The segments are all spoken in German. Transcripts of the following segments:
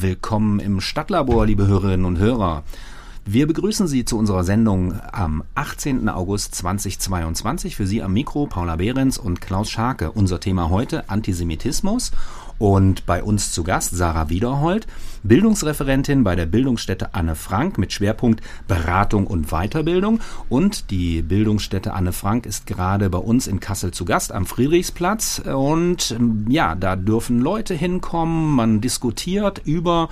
Willkommen im Stadtlabor, liebe Hörerinnen und Hörer. Wir begrüßen Sie zu unserer Sendung am 18. August 2022. Für Sie am Mikro Paula Behrens und Klaus Scharke. Unser Thema heute Antisemitismus und bei uns zu Gast Sarah Wiederhold, Bildungsreferentin bei der Bildungsstätte Anne Frank mit Schwerpunkt Beratung und Weiterbildung. Und die Bildungsstätte Anne Frank ist gerade bei uns in Kassel zu Gast am Friedrichsplatz. Und ähm, ja, da dürfen Leute hinkommen. Man diskutiert über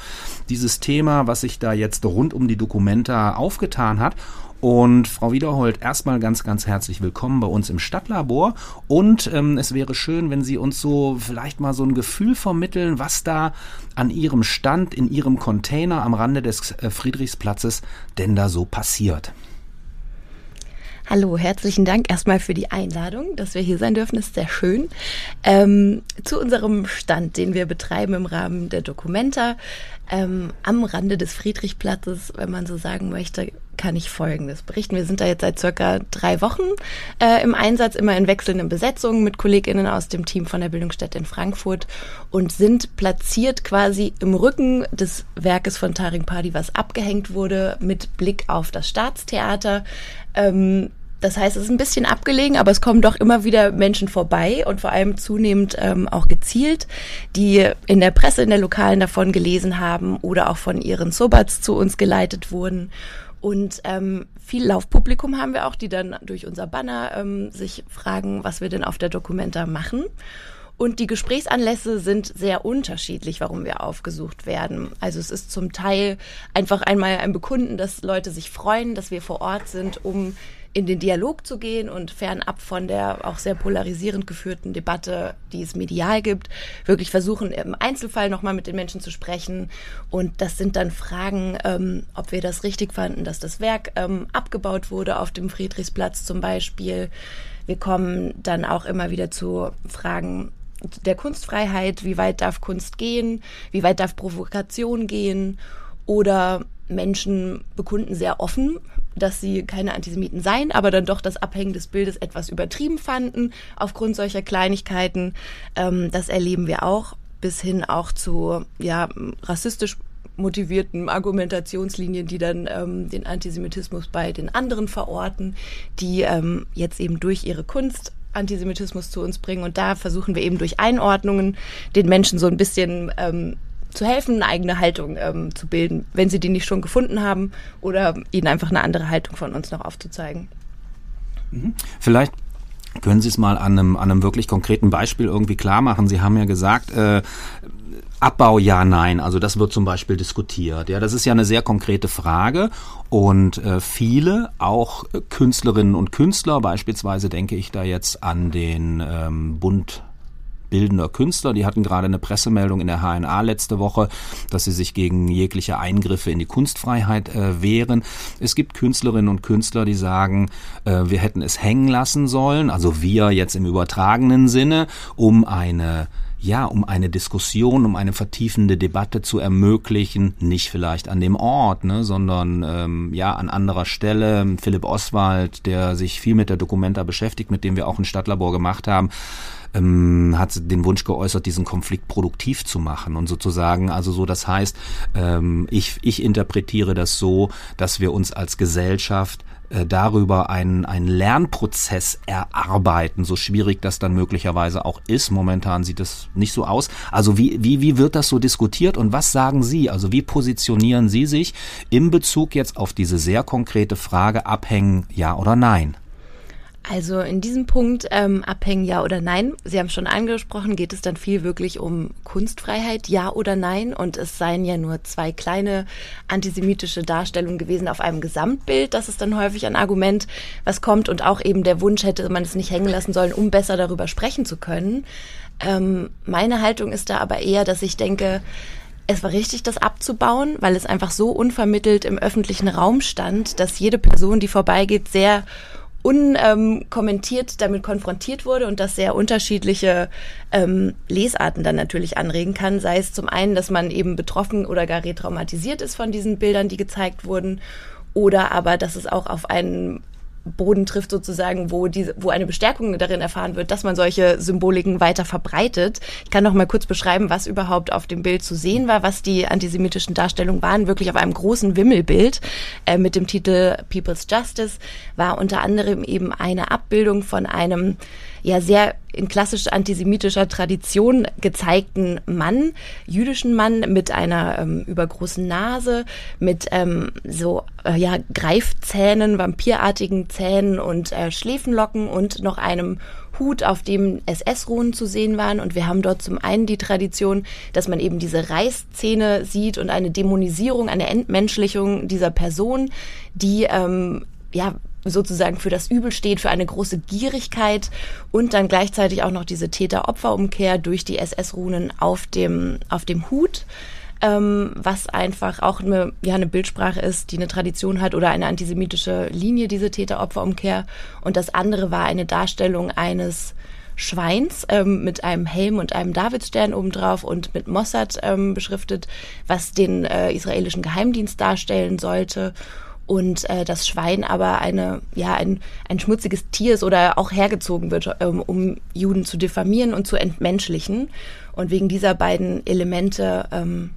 dieses Thema, was sich da jetzt rund um die Dokumenta aufgetan hat. Und Frau Wiederhold, erstmal ganz, ganz herzlich willkommen bei uns im Stadtlabor. Und ähm, es wäre schön, wenn Sie uns so vielleicht mal so ein Gefühl vermitteln, was da an Ihrem Stand, in Ihrem Container am Rande des äh, Friedrichsplatzes denn da so passiert. Hallo, herzlichen Dank erstmal für die Einladung, dass wir hier sein dürfen, ist sehr schön. Ähm, zu unserem Stand, den wir betreiben im Rahmen der Dokumenta ähm, am Rande des Friedrichplatzes, wenn man so sagen möchte, kann ich Folgendes berichten. Wir sind da jetzt seit circa drei Wochen äh, im Einsatz, immer in wechselnden Besetzungen mit KollegInnen aus dem Team von der Bildungsstätte in Frankfurt und sind platziert quasi im Rücken des Werkes von Taring Padi, was abgehängt wurde, mit Blick auf das Staatstheater. Ähm, das heißt, es ist ein bisschen abgelegen, aber es kommen doch immer wieder Menschen vorbei und vor allem zunehmend ähm, auch gezielt, die in der Presse, in der Lokalen davon gelesen haben oder auch von ihren Sobats zu uns geleitet wurden. Und ähm, viel Laufpublikum haben wir auch, die dann durch unser Banner ähm, sich fragen, was wir denn auf der Dokumenta machen. Und die Gesprächsanlässe sind sehr unterschiedlich, warum wir aufgesucht werden. Also es ist zum Teil einfach einmal ein Bekunden, dass Leute sich freuen, dass wir vor Ort sind, um in den Dialog zu gehen und fernab von der auch sehr polarisierend geführten Debatte, die es medial gibt, wirklich versuchen, im Einzelfall nochmal mit den Menschen zu sprechen. Und das sind dann Fragen, ähm, ob wir das richtig fanden, dass das Werk ähm, abgebaut wurde auf dem Friedrichsplatz zum Beispiel. Wir kommen dann auch immer wieder zu Fragen der Kunstfreiheit, wie weit darf Kunst gehen, wie weit darf Provokation gehen oder Menschen bekunden sehr offen, dass sie keine Antisemiten seien, aber dann doch das Abhängen des Bildes etwas übertrieben fanden aufgrund solcher Kleinigkeiten. Ähm, das erleben wir auch bis hin auch zu ja rassistisch motivierten Argumentationslinien, die dann ähm, den Antisemitismus bei den anderen verorten, die ähm, jetzt eben durch ihre Kunst Antisemitismus zu uns bringen. Und da versuchen wir eben durch Einordnungen den Menschen so ein bisschen ähm, zu helfen, eine eigene Haltung ähm, zu bilden, wenn sie die nicht schon gefunden haben oder ihnen einfach eine andere Haltung von uns noch aufzuzeigen. Mhm. Vielleicht können Sie es mal an einem, an einem wirklich konkreten Beispiel irgendwie klar machen? Sie haben ja gesagt, äh, Abbau ja, nein. Also das wird zum Beispiel diskutiert. Ja, das ist ja eine sehr konkrete Frage und äh, viele, auch Künstlerinnen und Künstler, beispielsweise denke ich da jetzt an den ähm, Bund bildender Künstler. Die hatten gerade eine Pressemeldung in der HNA letzte Woche, dass sie sich gegen jegliche Eingriffe in die Kunstfreiheit äh, wehren. Es gibt Künstlerinnen und Künstler, die sagen, äh, wir hätten es hängen lassen sollen, also wir jetzt im übertragenen Sinne, um eine ja, um eine Diskussion, um eine vertiefende Debatte zu ermöglichen, nicht vielleicht an dem Ort, ne, sondern ähm, ja an anderer Stelle. Philipp Oswald, der sich viel mit der Dokumenta beschäftigt, mit dem wir auch ein Stadtlabor gemacht haben, ähm, hat den Wunsch geäußert, diesen Konflikt produktiv zu machen und sozusagen, also so, das heißt, ähm, ich, ich interpretiere das so, dass wir uns als Gesellschaft äh, darüber einen, einen Lernprozess erarbeiten, so schwierig das dann möglicherweise auch ist. Momentan sieht es nicht so aus. Also wie, wie, wie wird das so diskutiert und was sagen Sie? Also wie positionieren Sie sich im Bezug jetzt auf diese sehr konkrete Frage abhängen, ja oder nein? Also in diesem Punkt ähm, abhängen ja oder nein. Sie haben schon angesprochen, geht es dann viel wirklich um Kunstfreiheit, ja oder nein? Und es seien ja nur zwei kleine antisemitische Darstellungen gewesen auf einem Gesamtbild. Das ist dann häufig ein Argument, was kommt und auch eben der Wunsch hätte man es nicht hängen lassen sollen, um besser darüber sprechen zu können. Ähm, meine Haltung ist da aber eher, dass ich denke, es war richtig, das abzubauen, weil es einfach so unvermittelt im öffentlichen Raum stand, dass jede Person, die vorbeigeht, sehr unkommentiert damit konfrontiert wurde und das sehr unterschiedliche ähm, Lesarten dann natürlich anregen kann. Sei es zum einen, dass man eben betroffen oder gar retraumatisiert ist von diesen Bildern, die gezeigt wurden, oder aber, dass es auch auf einen Boden trifft sozusagen, wo diese, wo eine Bestärkung darin erfahren wird, dass man solche Symboliken weiter verbreitet. Ich kann noch mal kurz beschreiben, was überhaupt auf dem Bild zu sehen war, was die antisemitischen Darstellungen waren. Wirklich auf einem großen Wimmelbild äh, mit dem Titel People's Justice war unter anderem eben eine Abbildung von einem ja sehr in klassisch antisemitischer Tradition gezeigten Mann, jüdischen Mann mit einer ähm, übergroßen Nase, mit ähm, so äh, ja Greifzähnen, vampirartigen Zähnen und äh, Schläfenlocken und noch einem Hut, auf dem SS-Runen zu sehen waren. Und wir haben dort zum einen die Tradition, dass man eben diese Reißzähne sieht und eine Dämonisierung, eine Entmenschlichung dieser Person, die ähm, ja sozusagen für das Übel steht, für eine große Gierigkeit und dann gleichzeitig auch noch diese Täter-Opfer-Umkehr durch die SS-Runen auf dem, auf dem Hut. Ähm, was einfach auch eine, ja, eine Bildsprache ist, die eine Tradition hat oder eine antisemitische Linie, diese Täter-Opfer-Umkehr. Und das andere war eine Darstellung eines Schweins ähm, mit einem Helm und einem Davidstern obendrauf und mit Mossad ähm, beschriftet, was den äh, israelischen Geheimdienst darstellen sollte und äh, das Schwein aber eine ja ein, ein schmutziges Tier ist oder auch hergezogen wird, ähm, um Juden zu diffamieren und zu entmenschlichen. Und wegen dieser beiden Elemente ähm,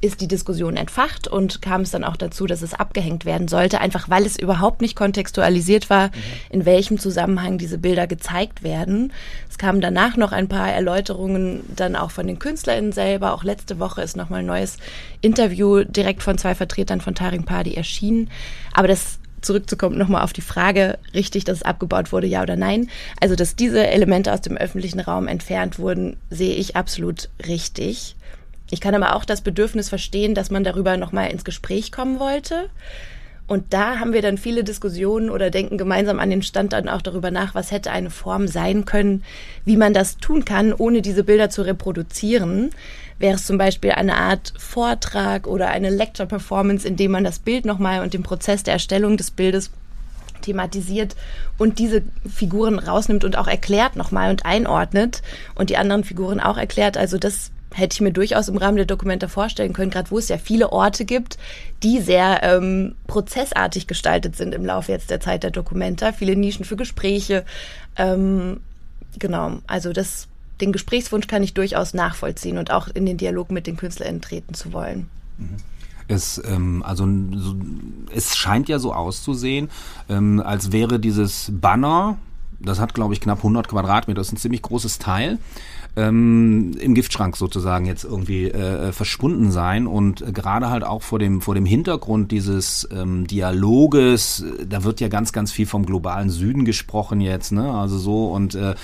ist die Diskussion entfacht und kam es dann auch dazu, dass es abgehängt werden sollte, einfach weil es überhaupt nicht kontextualisiert war, mhm. in welchem Zusammenhang diese Bilder gezeigt werden. Es kamen danach noch ein paar Erläuterungen dann auch von den KünstlerInnen selber. Auch letzte Woche ist nochmal ein neues Interview direkt von zwei Vertretern von Taring Party erschienen. Aber das zurückzukommen, nochmal auf die Frage, richtig, dass es abgebaut wurde, ja oder nein. Also, dass diese Elemente aus dem öffentlichen Raum entfernt wurden, sehe ich absolut richtig. Ich kann aber auch das Bedürfnis verstehen, dass man darüber nochmal ins Gespräch kommen wollte. Und da haben wir dann viele Diskussionen oder denken gemeinsam an den Stand dann auch darüber nach, was hätte eine Form sein können, wie man das tun kann, ohne diese Bilder zu reproduzieren. Wäre es zum Beispiel eine Art Vortrag oder eine Lecture-Performance, in dem man das Bild nochmal und den Prozess der Erstellung des Bildes thematisiert und diese Figuren rausnimmt und auch erklärt nochmal und einordnet und die anderen Figuren auch erklärt. Also das hätte ich mir durchaus im Rahmen der Dokumente vorstellen können, gerade wo es ja viele Orte gibt, die sehr ähm, prozessartig gestaltet sind im Laufe jetzt der Zeit der Dokumenta, viele Nischen für Gespräche. Ähm, genau, also das, den Gesprächswunsch kann ich durchaus nachvollziehen und auch in den Dialog mit den KünstlerInnen treten zu wollen. Mhm. Es, ähm, also, so, es scheint ja so auszusehen, ähm, als wäre dieses Banner, das hat glaube ich knapp 100 Quadratmeter, das ist ein ziemlich großes Teil, ähm, im Giftschrank sozusagen jetzt irgendwie äh, verschwunden sein und äh, gerade halt auch vor dem vor dem Hintergrund dieses ähm, Dialoges, äh, da wird ja ganz ganz viel vom globalen Süden gesprochen jetzt, ne? Also so und äh,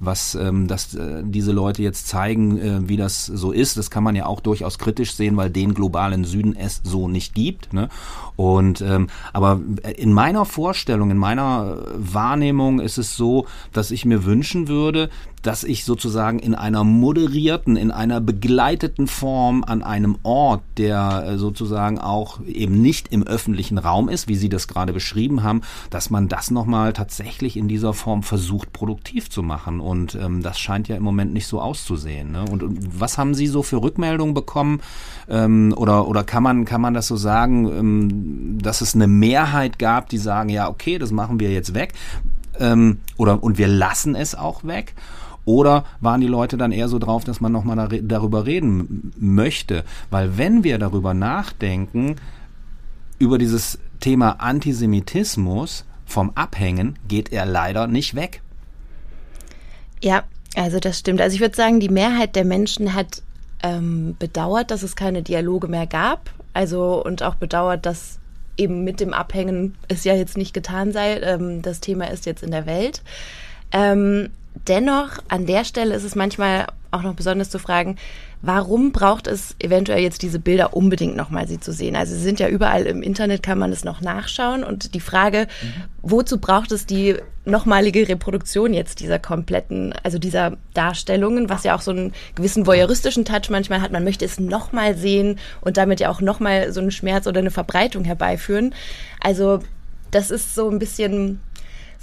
was ähm, dass äh, diese Leute jetzt zeigen, äh, wie das so ist, das kann man ja auch durchaus kritisch sehen, weil den globalen Süden es so nicht gibt, ne? Und ähm, aber in meiner Vorstellung, in meiner Wahrnehmung ist es so, dass ich mir wünschen würde, dass ich sozusagen in einer moderierten, in einer begleiteten Form an einem Ort, der äh, sozusagen auch eben nicht im öffentlichen Raum ist, wie Sie das gerade beschrieben haben, dass man das nochmal tatsächlich in dieser Form versucht, produktiv zu machen. Und ähm, das scheint ja im Moment nicht so auszusehen. Ne? Und, und was haben Sie so für Rückmeldungen bekommen? Ähm, oder oder kann man, kann man das so sagen, ähm, dass es eine Mehrheit gab, die sagen, ja, okay, das machen wir jetzt weg? Ähm, oder und wir lassen es auch weg. Oder waren die Leute dann eher so drauf, dass man nochmal darüber reden möchte? Weil wenn wir darüber nachdenken, über dieses Thema Antisemitismus vom Abhängen, geht er leider nicht weg. Ja, also das stimmt. Also ich würde sagen, die Mehrheit der Menschen hat ähm, bedauert, dass es keine Dialoge mehr gab. Also und auch bedauert, dass eben mit dem Abhängen es ja jetzt nicht getan sei. Ähm, das Thema ist jetzt in der Welt. Ähm, dennoch, an der Stelle ist es manchmal auch noch besonders zu fragen, warum braucht es eventuell jetzt diese Bilder unbedingt nochmal sie zu sehen? Also sie sind ja überall im Internet, kann man es noch nachschauen. Und die Frage, mhm. wozu braucht es die nochmalige Reproduktion jetzt dieser kompletten, also dieser Darstellungen, was ja auch so einen gewissen voyeuristischen Touch manchmal hat. Man möchte es nochmal sehen und damit ja auch nochmal so einen Schmerz oder eine Verbreitung herbeiführen. Also das ist so ein bisschen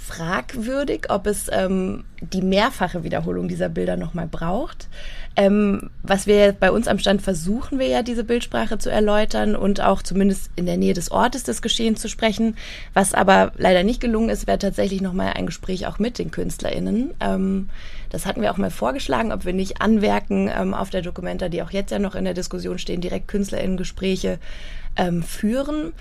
fragwürdig, ob es ähm, die mehrfache Wiederholung dieser Bilder nochmal braucht. Ähm, was wir bei uns am Stand versuchen wir ja, diese Bildsprache zu erläutern und auch zumindest in der Nähe des Ortes des Geschehens zu sprechen. Was aber leider nicht gelungen ist, wäre tatsächlich nochmal ein Gespräch auch mit den KünstlerInnen. Ähm, das hatten wir auch mal vorgeschlagen, ob wir nicht anwerken ähm, auf der Dokumenta, die auch jetzt ja noch in der Diskussion stehen, direkt KünstlerInnen-Gespräche ähm, führen.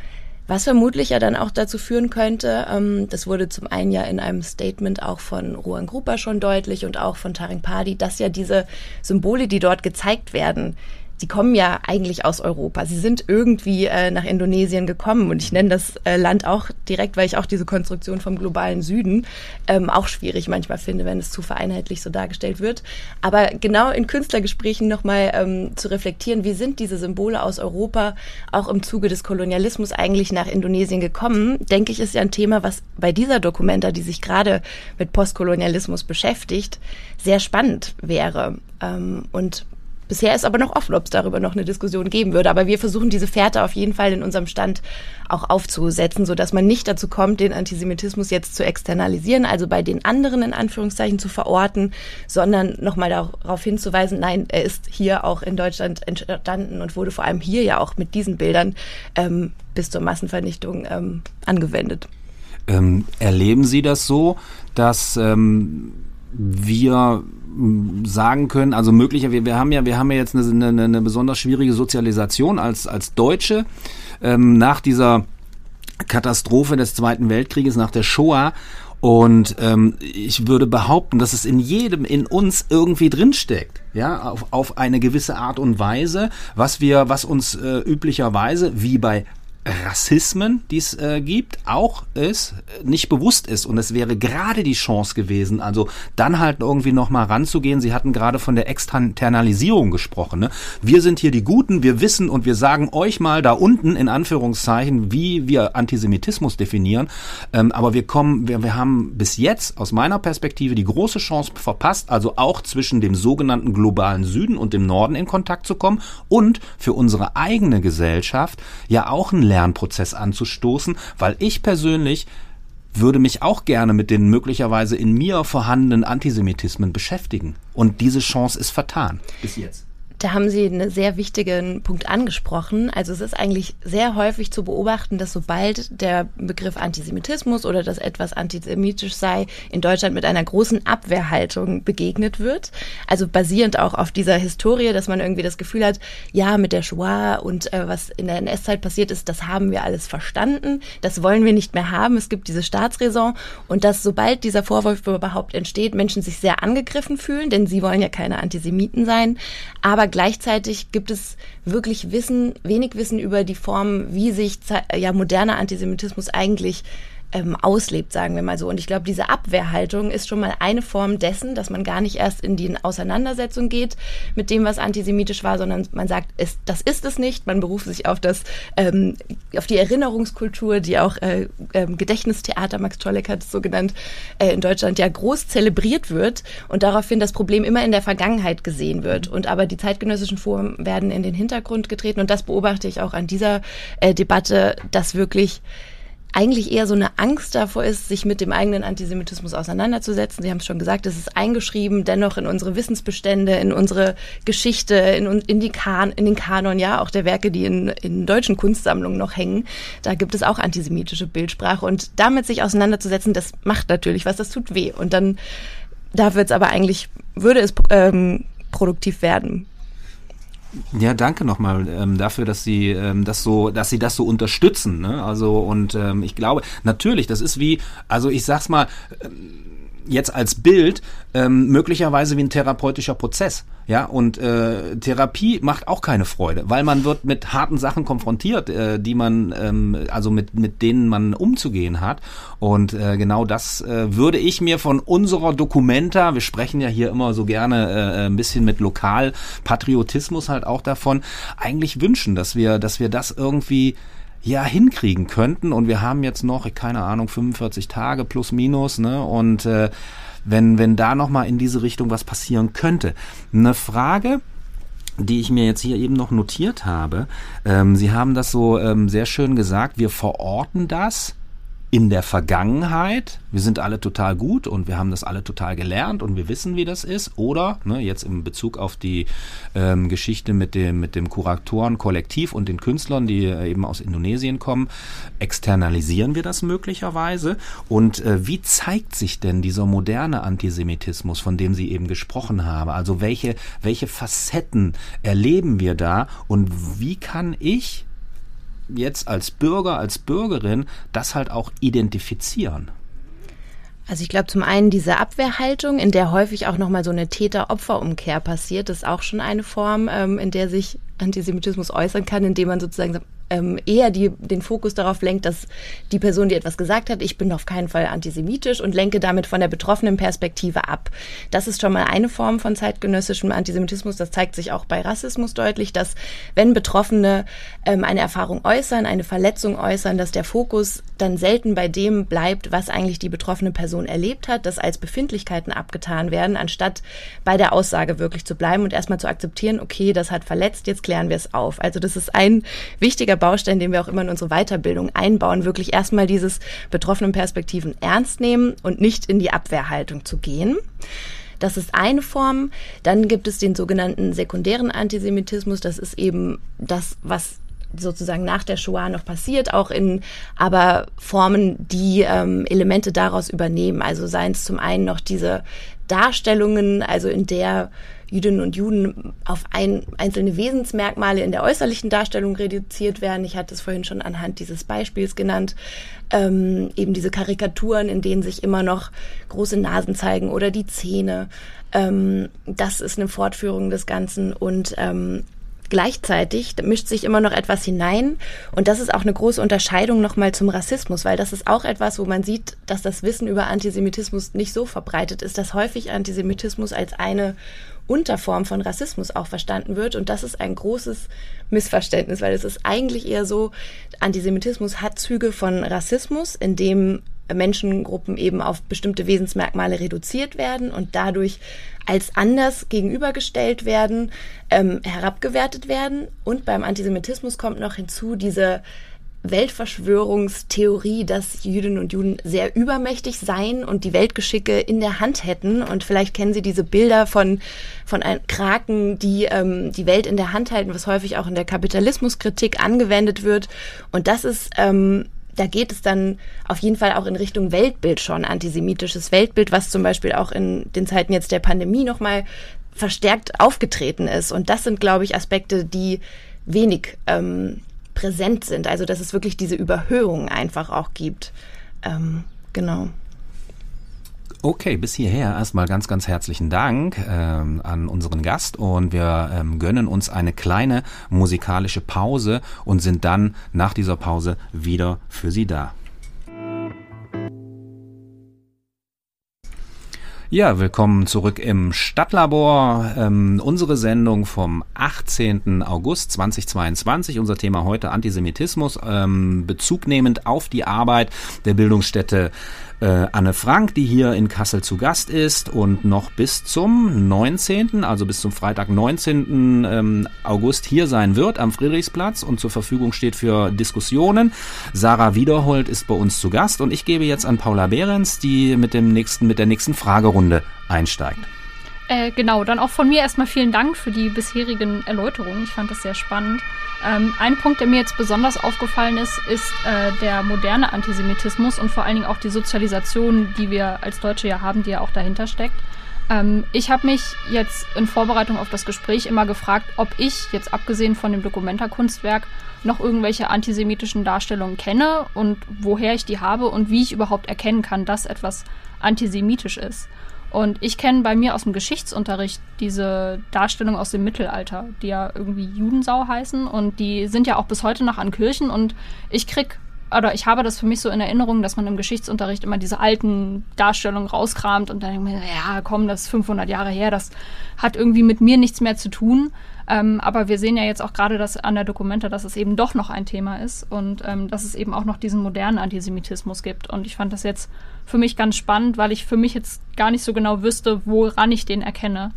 Was vermutlich ja dann auch dazu führen könnte, ähm, das wurde zum einen ja in einem Statement auch von Ruan Grupa schon deutlich und auch von Taring Padi, dass ja diese Symbole, die dort gezeigt werden, die kommen ja eigentlich aus Europa. Sie sind irgendwie äh, nach Indonesien gekommen und ich nenne das äh, Land auch direkt, weil ich auch diese Konstruktion vom globalen Süden ähm, auch schwierig manchmal finde, wenn es zu vereinheitlich so dargestellt wird. Aber genau in Künstlergesprächen nochmal ähm, zu reflektieren, wie sind diese Symbole aus Europa auch im Zuge des Kolonialismus eigentlich nach Indonesien gekommen, denke ich, ist ja ein Thema, was bei dieser Dokumenta, die sich gerade mit Postkolonialismus beschäftigt, sehr spannend wäre. Ähm, und Bisher ist aber noch offen, ob es darüber noch eine Diskussion geben würde. Aber wir versuchen diese Fährte auf jeden Fall in unserem Stand auch aufzusetzen, sodass man nicht dazu kommt, den Antisemitismus jetzt zu externalisieren, also bei den anderen in Anführungszeichen zu verorten, sondern nochmal darauf hinzuweisen, nein, er ist hier auch in Deutschland entstanden und wurde vor allem hier ja auch mit diesen Bildern ähm, bis zur Massenvernichtung ähm, angewendet. Ähm, erleben Sie das so, dass ähm, wir sagen können, also möglicher, wir, wir haben ja, wir haben ja jetzt eine, eine, eine besonders schwierige Sozialisation als, als Deutsche ähm, nach dieser Katastrophe des Zweiten Weltkrieges, nach der Shoah. Und ähm, ich würde behaupten, dass es in jedem, in uns irgendwie drinsteckt, ja, auf, auf eine gewisse Art und Weise, was wir, was uns äh, üblicherweise, wie bei Rassismen, die es äh, gibt, auch ist, nicht bewusst ist. Und es wäre gerade die Chance gewesen, also dann halt irgendwie nochmal ranzugehen. Sie hatten gerade von der Externalisierung gesprochen. Ne? Wir sind hier die Guten, wir wissen und wir sagen euch mal da unten in Anführungszeichen, wie wir Antisemitismus definieren. Ähm, aber wir kommen, wir, wir haben bis jetzt aus meiner Perspektive die große Chance verpasst, also auch zwischen dem sogenannten globalen Süden und dem Norden in Kontakt zu kommen und für unsere eigene Gesellschaft ja auch ein Lernprozess anzustoßen, weil ich persönlich würde mich auch gerne mit den möglicherweise in mir vorhandenen Antisemitismen beschäftigen. Und diese Chance ist vertan bis jetzt. Da haben Sie einen sehr wichtigen Punkt angesprochen. Also es ist eigentlich sehr häufig zu beobachten, dass sobald der Begriff Antisemitismus oder dass etwas antisemitisch sei, in Deutschland mit einer großen Abwehrhaltung begegnet wird. Also basierend auch auf dieser Historie, dass man irgendwie das Gefühl hat, ja, mit der Shoah und äh, was in der NS-Zeit passiert ist, das haben wir alles verstanden. Das wollen wir nicht mehr haben. Es gibt diese Staatsräson und dass sobald dieser Vorwurf überhaupt entsteht, Menschen sich sehr angegriffen fühlen, denn sie wollen ja keine Antisemiten sein. Aber gleichzeitig gibt es wirklich Wissen, wenig Wissen über die Form, wie sich ja moderner Antisemitismus eigentlich ähm, auslebt, sagen wir mal so. Und ich glaube, diese Abwehrhaltung ist schon mal eine Form dessen, dass man gar nicht erst in die Auseinandersetzung geht mit dem, was antisemitisch war, sondern man sagt, es, das ist es nicht. Man beruft sich auf das, ähm, auf die Erinnerungskultur, die auch äh, äh, Gedächtnistheater, Max Czolek hat es so genannt, äh, in Deutschland ja groß zelebriert wird und daraufhin das Problem immer in der Vergangenheit gesehen wird. Und aber die zeitgenössischen Formen werden in den Hintergrund getreten und das beobachte ich auch an dieser äh, Debatte, dass wirklich eigentlich eher so eine Angst davor ist, sich mit dem eigenen Antisemitismus auseinanderzusetzen. Sie haben es schon gesagt, es ist eingeschrieben, dennoch in unsere Wissensbestände, in unsere Geschichte, in, in, die kan in den Kanon, ja, auch der Werke, die in, in deutschen Kunstsammlungen noch hängen. Da gibt es auch antisemitische Bildsprache. Und damit sich auseinanderzusetzen, das macht natürlich was, das tut weh. Und dann, da wird es aber eigentlich, würde es ähm, produktiv werden. Ja, danke nochmal ähm, dafür, dass Sie ähm, das so, dass Sie das so unterstützen. Ne? Also und ähm, ich glaube, natürlich, das ist wie, also ich sag's mal. Ähm, jetzt als Bild ähm, möglicherweise wie ein therapeutischer Prozess. Ja, und äh, Therapie macht auch keine Freude, weil man wird mit harten Sachen konfrontiert, äh, die man, ähm, also mit, mit denen man umzugehen hat. Und äh, genau das äh, würde ich mir von unserer Documenta, wir sprechen ja hier immer so gerne äh, ein bisschen mit Lokalpatriotismus halt auch davon, eigentlich wünschen, dass wir, dass wir das irgendwie ja hinkriegen könnten. Und wir haben jetzt noch, keine Ahnung, 45 Tage plus minus, ne? Und äh, wenn, wenn da nochmal in diese Richtung was passieren könnte. Eine Frage, die ich mir jetzt hier eben noch notiert habe. Ähm, Sie haben das so ähm, sehr schön gesagt, wir verorten das in der Vergangenheit, wir sind alle total gut und wir haben das alle total gelernt und wir wissen, wie das ist, oder ne, jetzt in Bezug auf die ähm, Geschichte mit dem, mit dem Kuratoren-Kollektiv und den Künstlern, die äh, eben aus Indonesien kommen, externalisieren wir das möglicherweise? Und äh, wie zeigt sich denn dieser moderne Antisemitismus, von dem Sie eben gesprochen haben? Also welche, welche Facetten erleben wir da und wie kann ich jetzt als Bürger, als Bürgerin das halt auch identifizieren? Also ich glaube zum einen diese Abwehrhaltung, in der häufig auch nochmal so eine Täter-Opfer-Umkehr passiert, ist auch schon eine Form, ähm, in der sich Antisemitismus äußern kann, indem man sozusagen ähm, eher die, den Fokus darauf lenkt, dass die Person, die etwas gesagt hat, ich bin auf keinen Fall antisemitisch und lenke damit von der betroffenen Perspektive ab. Das ist schon mal eine Form von zeitgenössischem Antisemitismus. Das zeigt sich auch bei Rassismus deutlich, dass wenn Betroffene ähm, eine Erfahrung äußern, eine Verletzung äußern, dass der Fokus dann selten bei dem bleibt, was eigentlich die betroffene Person erlebt hat, dass als Befindlichkeiten abgetan werden, anstatt bei der Aussage wirklich zu bleiben und erstmal zu akzeptieren, okay, das hat verletzt, jetzt klären wir es auf. Also das ist ein wichtiger Baustein, den wir auch immer in unsere Weiterbildung einbauen, wirklich erstmal dieses betroffenen Perspektiven ernst nehmen und nicht in die Abwehrhaltung zu gehen. Das ist eine Form. Dann gibt es den sogenannten sekundären Antisemitismus. Das ist eben das, was sozusagen nach der Shoah noch passiert, auch in aber Formen, die ähm, Elemente daraus übernehmen. Also seien es zum einen noch diese Darstellungen, also in der Jüdinnen und Juden auf ein, einzelne Wesensmerkmale in der äußerlichen Darstellung reduziert werden. Ich hatte es vorhin schon anhand dieses Beispiels genannt. Ähm, eben diese Karikaturen, in denen sich immer noch große Nasen zeigen oder die Zähne. Ähm, das ist eine Fortführung des Ganzen und ähm, Gleichzeitig mischt sich immer noch etwas hinein und das ist auch eine große Unterscheidung nochmal zum Rassismus, weil das ist auch etwas, wo man sieht, dass das Wissen über Antisemitismus nicht so verbreitet ist, dass häufig Antisemitismus als eine Unterform von Rassismus auch verstanden wird. Und das ist ein großes Missverständnis, weil es ist eigentlich eher so, Antisemitismus hat Züge von Rassismus, in dem Menschengruppen eben auf bestimmte Wesensmerkmale reduziert werden und dadurch als anders gegenübergestellt werden, ähm, herabgewertet werden. Und beim Antisemitismus kommt noch hinzu diese Weltverschwörungstheorie, dass Jüdinnen und Juden sehr übermächtig seien und die Weltgeschicke in der Hand hätten. Und vielleicht kennen Sie diese Bilder von, von ein Kraken, die ähm, die Welt in der Hand halten, was häufig auch in der Kapitalismuskritik angewendet wird. Und das ist, ähm, da geht es dann auf jeden Fall auch in Richtung Weltbild schon, antisemitisches Weltbild, was zum Beispiel auch in den Zeiten jetzt der Pandemie nochmal verstärkt aufgetreten ist. Und das sind, glaube ich, Aspekte, die wenig ähm, präsent sind. Also dass es wirklich diese Überhöhung einfach auch gibt. Ähm, genau. Okay, bis hierher erstmal ganz, ganz herzlichen Dank ähm, an unseren Gast und wir ähm, gönnen uns eine kleine musikalische Pause und sind dann nach dieser Pause wieder für Sie da. Ja, willkommen zurück im Stadtlabor. Ähm, unsere Sendung vom 18. August 2022. Unser Thema heute Antisemitismus, ähm, bezugnehmend auf die Arbeit der Bildungsstätte Anne Frank, die hier in Kassel zu Gast ist und noch bis zum 19., also bis zum Freitag 19. Ähm, August hier sein wird am Friedrichsplatz und zur Verfügung steht für Diskussionen. Sarah Wiederhold ist bei uns zu Gast und ich gebe jetzt an Paula Behrens, die mit dem nächsten, mit der nächsten Fragerunde einsteigt. Äh, genau, dann auch von mir erstmal vielen Dank für die bisherigen Erläuterungen. Ich fand das sehr spannend. Ähm, ein Punkt, der mir jetzt besonders aufgefallen ist, ist äh, der moderne Antisemitismus und vor allen Dingen auch die Sozialisation, die wir als Deutsche ja haben, die ja auch dahinter steckt. Ähm, ich habe mich jetzt in Vorbereitung auf das Gespräch immer gefragt, ob ich jetzt abgesehen von dem Dokumentarkunstwerk noch irgendwelche antisemitischen Darstellungen kenne und woher ich die habe und wie ich überhaupt erkennen kann, dass etwas antisemitisch ist. Und ich kenne bei mir aus dem Geschichtsunterricht diese Darstellung aus dem Mittelalter, die ja irgendwie Judensau heißen. Und die sind ja auch bis heute noch an Kirchen. Und ich krieg oder ich habe das für mich so in Erinnerung, dass man im Geschichtsunterricht immer diese alten Darstellungen rauskramt und dann denkt man, ja, komm, das ist 500 Jahre her, das hat irgendwie mit mir nichts mehr zu tun. Ähm, aber wir sehen ja jetzt auch gerade das an der Dokumente, dass es eben doch noch ein Thema ist und ähm, dass es eben auch noch diesen modernen Antisemitismus gibt. Und ich fand das jetzt für mich ganz spannend, weil ich für mich jetzt gar nicht so genau wüsste, woran ich den erkenne.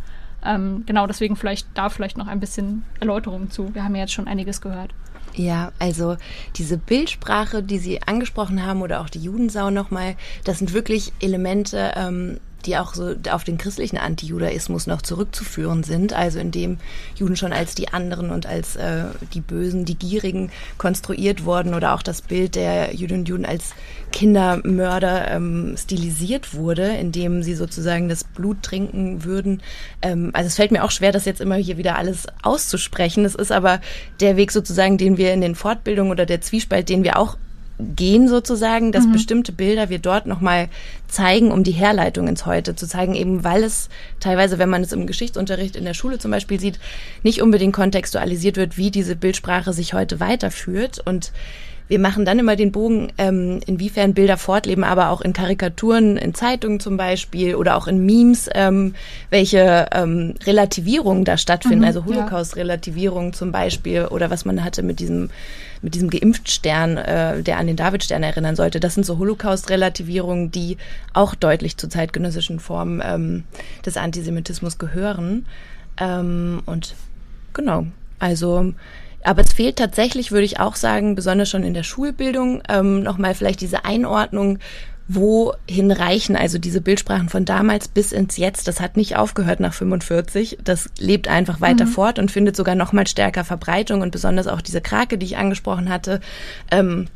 Ähm, genau, deswegen vielleicht da vielleicht noch ein bisschen Erläuterung zu. Wir haben ja jetzt schon einiges gehört. Ja, also diese Bildsprache, die Sie angesprochen haben oder auch die Judensau nochmal, das sind wirklich Elemente, ähm, die auch so auf den christlichen Antijudaismus noch zurückzuführen sind, also in dem Juden schon als die anderen und als äh, die Bösen, die Gierigen konstruiert wurden oder auch das Bild der Juden und Juden als Kindermörder ähm, stilisiert wurde, indem sie sozusagen das Blut trinken würden. Ähm, also es fällt mir auch schwer, das jetzt immer hier wieder alles auszusprechen. Es ist aber der Weg sozusagen, den wir in den Fortbildungen oder der Zwiespalt, den wir auch gehen sozusagen, dass mhm. bestimmte Bilder wir dort nochmal zeigen, um die Herleitung ins Heute zu zeigen, eben weil es teilweise, wenn man es im Geschichtsunterricht in der Schule zum Beispiel sieht, nicht unbedingt kontextualisiert wird, wie diese Bildsprache sich heute weiterführt und wir machen dann immer den Bogen, ähm, inwiefern Bilder fortleben, aber auch in Karikaturen, in Zeitungen zum Beispiel oder auch in Memes, ähm, welche ähm, Relativierungen da stattfinden, mhm, also Holocaust-Relativierungen zum Beispiel oder was man hatte mit diesem mit diesem Geimpftstern, äh, der an den Davidstern erinnern sollte. Das sind so Holocaust-Relativierungen, die auch deutlich zu zeitgenössischen Formen ähm, des Antisemitismus gehören. Ähm, und genau, also aber es fehlt tatsächlich, würde ich auch sagen, besonders schon in der Schulbildung, ähm, nochmal vielleicht diese Einordnung, wohin reichen also diese Bildsprachen von damals bis ins Jetzt. Das hat nicht aufgehört nach 45. Das lebt einfach weiter mhm. fort und findet sogar noch mal stärker Verbreitung und besonders auch diese Krake, die ich angesprochen hatte. Ähm,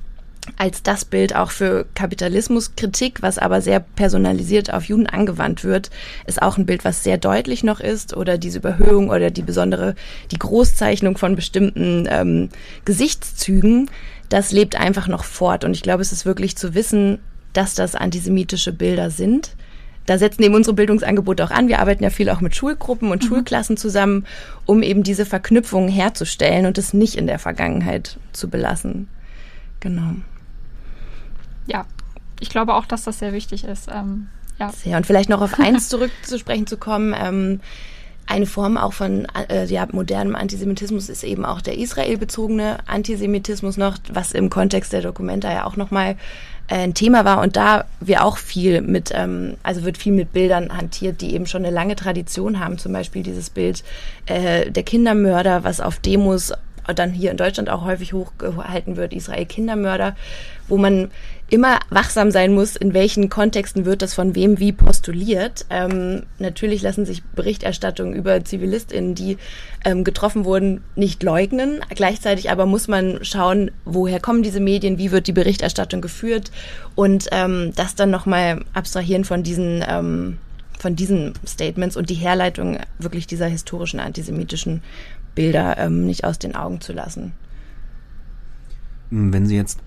als das Bild auch für Kapitalismuskritik, was aber sehr personalisiert auf Juden angewandt wird, ist auch ein Bild, was sehr deutlich noch ist oder diese Überhöhung oder die besondere, die Großzeichnung von bestimmten ähm, Gesichtszügen, das lebt einfach noch fort. Und ich glaube, es ist wirklich zu wissen, dass das antisemitische Bilder sind. Da setzen eben unsere Bildungsangebote auch an. Wir arbeiten ja viel auch mit Schulgruppen und mhm. Schulklassen zusammen, um eben diese Verknüpfungen herzustellen und es nicht in der Vergangenheit zu belassen. Genau. Ja, ich glaube auch, dass das sehr wichtig ist. Ähm, ja. Sehr. Und vielleicht noch auf eins zurückzusprechen zu kommen. Ähm, eine Form auch von äh, ja, modernem Antisemitismus ist eben auch der israelbezogene Antisemitismus noch, was im Kontext der Dokumenta ja auch nochmal ein Thema war und da wir auch viel mit, ähm, also wird viel mit Bildern hantiert, die eben schon eine lange Tradition haben. Zum Beispiel dieses Bild äh, der Kindermörder, was auf Demos dann hier in Deutschland auch häufig hochgehalten wird, Israel Kindermörder, wo man immer wachsam sein muss, in welchen Kontexten wird das von wem wie postuliert. Ähm, natürlich lassen sich Berichterstattungen über ZivilistInnen, die ähm, getroffen wurden, nicht leugnen. Gleichzeitig aber muss man schauen, woher kommen diese Medien, wie wird die Berichterstattung geführt und ähm, das dann nochmal abstrahieren von diesen ähm, von diesen Statements und die Herleitung wirklich dieser historischen antisemitischen Bilder ähm, nicht aus den Augen zu lassen. Wenn Sie jetzt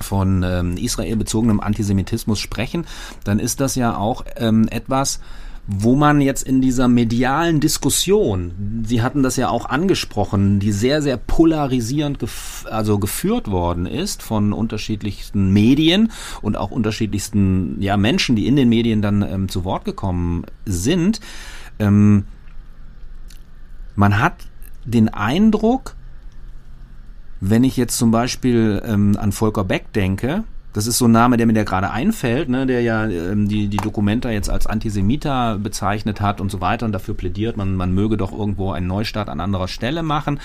von ähm, Israel bezogenem Antisemitismus sprechen, dann ist das ja auch ähm, etwas, wo man jetzt in dieser medialen Diskussion, Sie hatten das ja auch angesprochen, die sehr, sehr polarisierend gef also geführt worden ist von unterschiedlichsten Medien und auch unterschiedlichsten ja, Menschen, die in den Medien dann ähm, zu Wort gekommen sind. Ähm, man hat den Eindruck, wenn ich jetzt zum Beispiel ähm, an Volker Beck denke, das ist so ein Name, der mir da gerade einfällt, ne, der ja ähm, die, die Dokumenta jetzt als Antisemiter bezeichnet hat und so weiter und dafür plädiert, man, man möge doch irgendwo einen Neustart an anderer Stelle machen.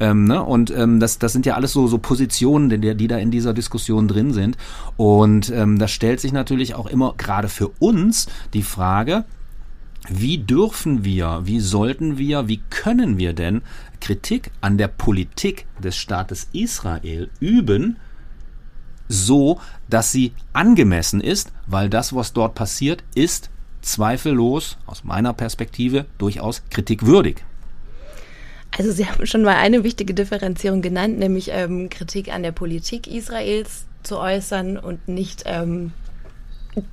Ähm, ne, und ähm, das, das sind ja alles so, so Positionen, die, die da in dieser Diskussion drin sind. Und ähm, das stellt sich natürlich auch immer gerade für uns die Frage, wie dürfen wir, wie sollten wir, wie können wir denn Kritik an der Politik des Staates Israel üben, so dass sie angemessen ist, weil das, was dort passiert, ist zweifellos aus meiner Perspektive durchaus kritikwürdig. Also Sie haben schon mal eine wichtige Differenzierung genannt, nämlich ähm, Kritik an der Politik Israels zu äußern und nicht ähm,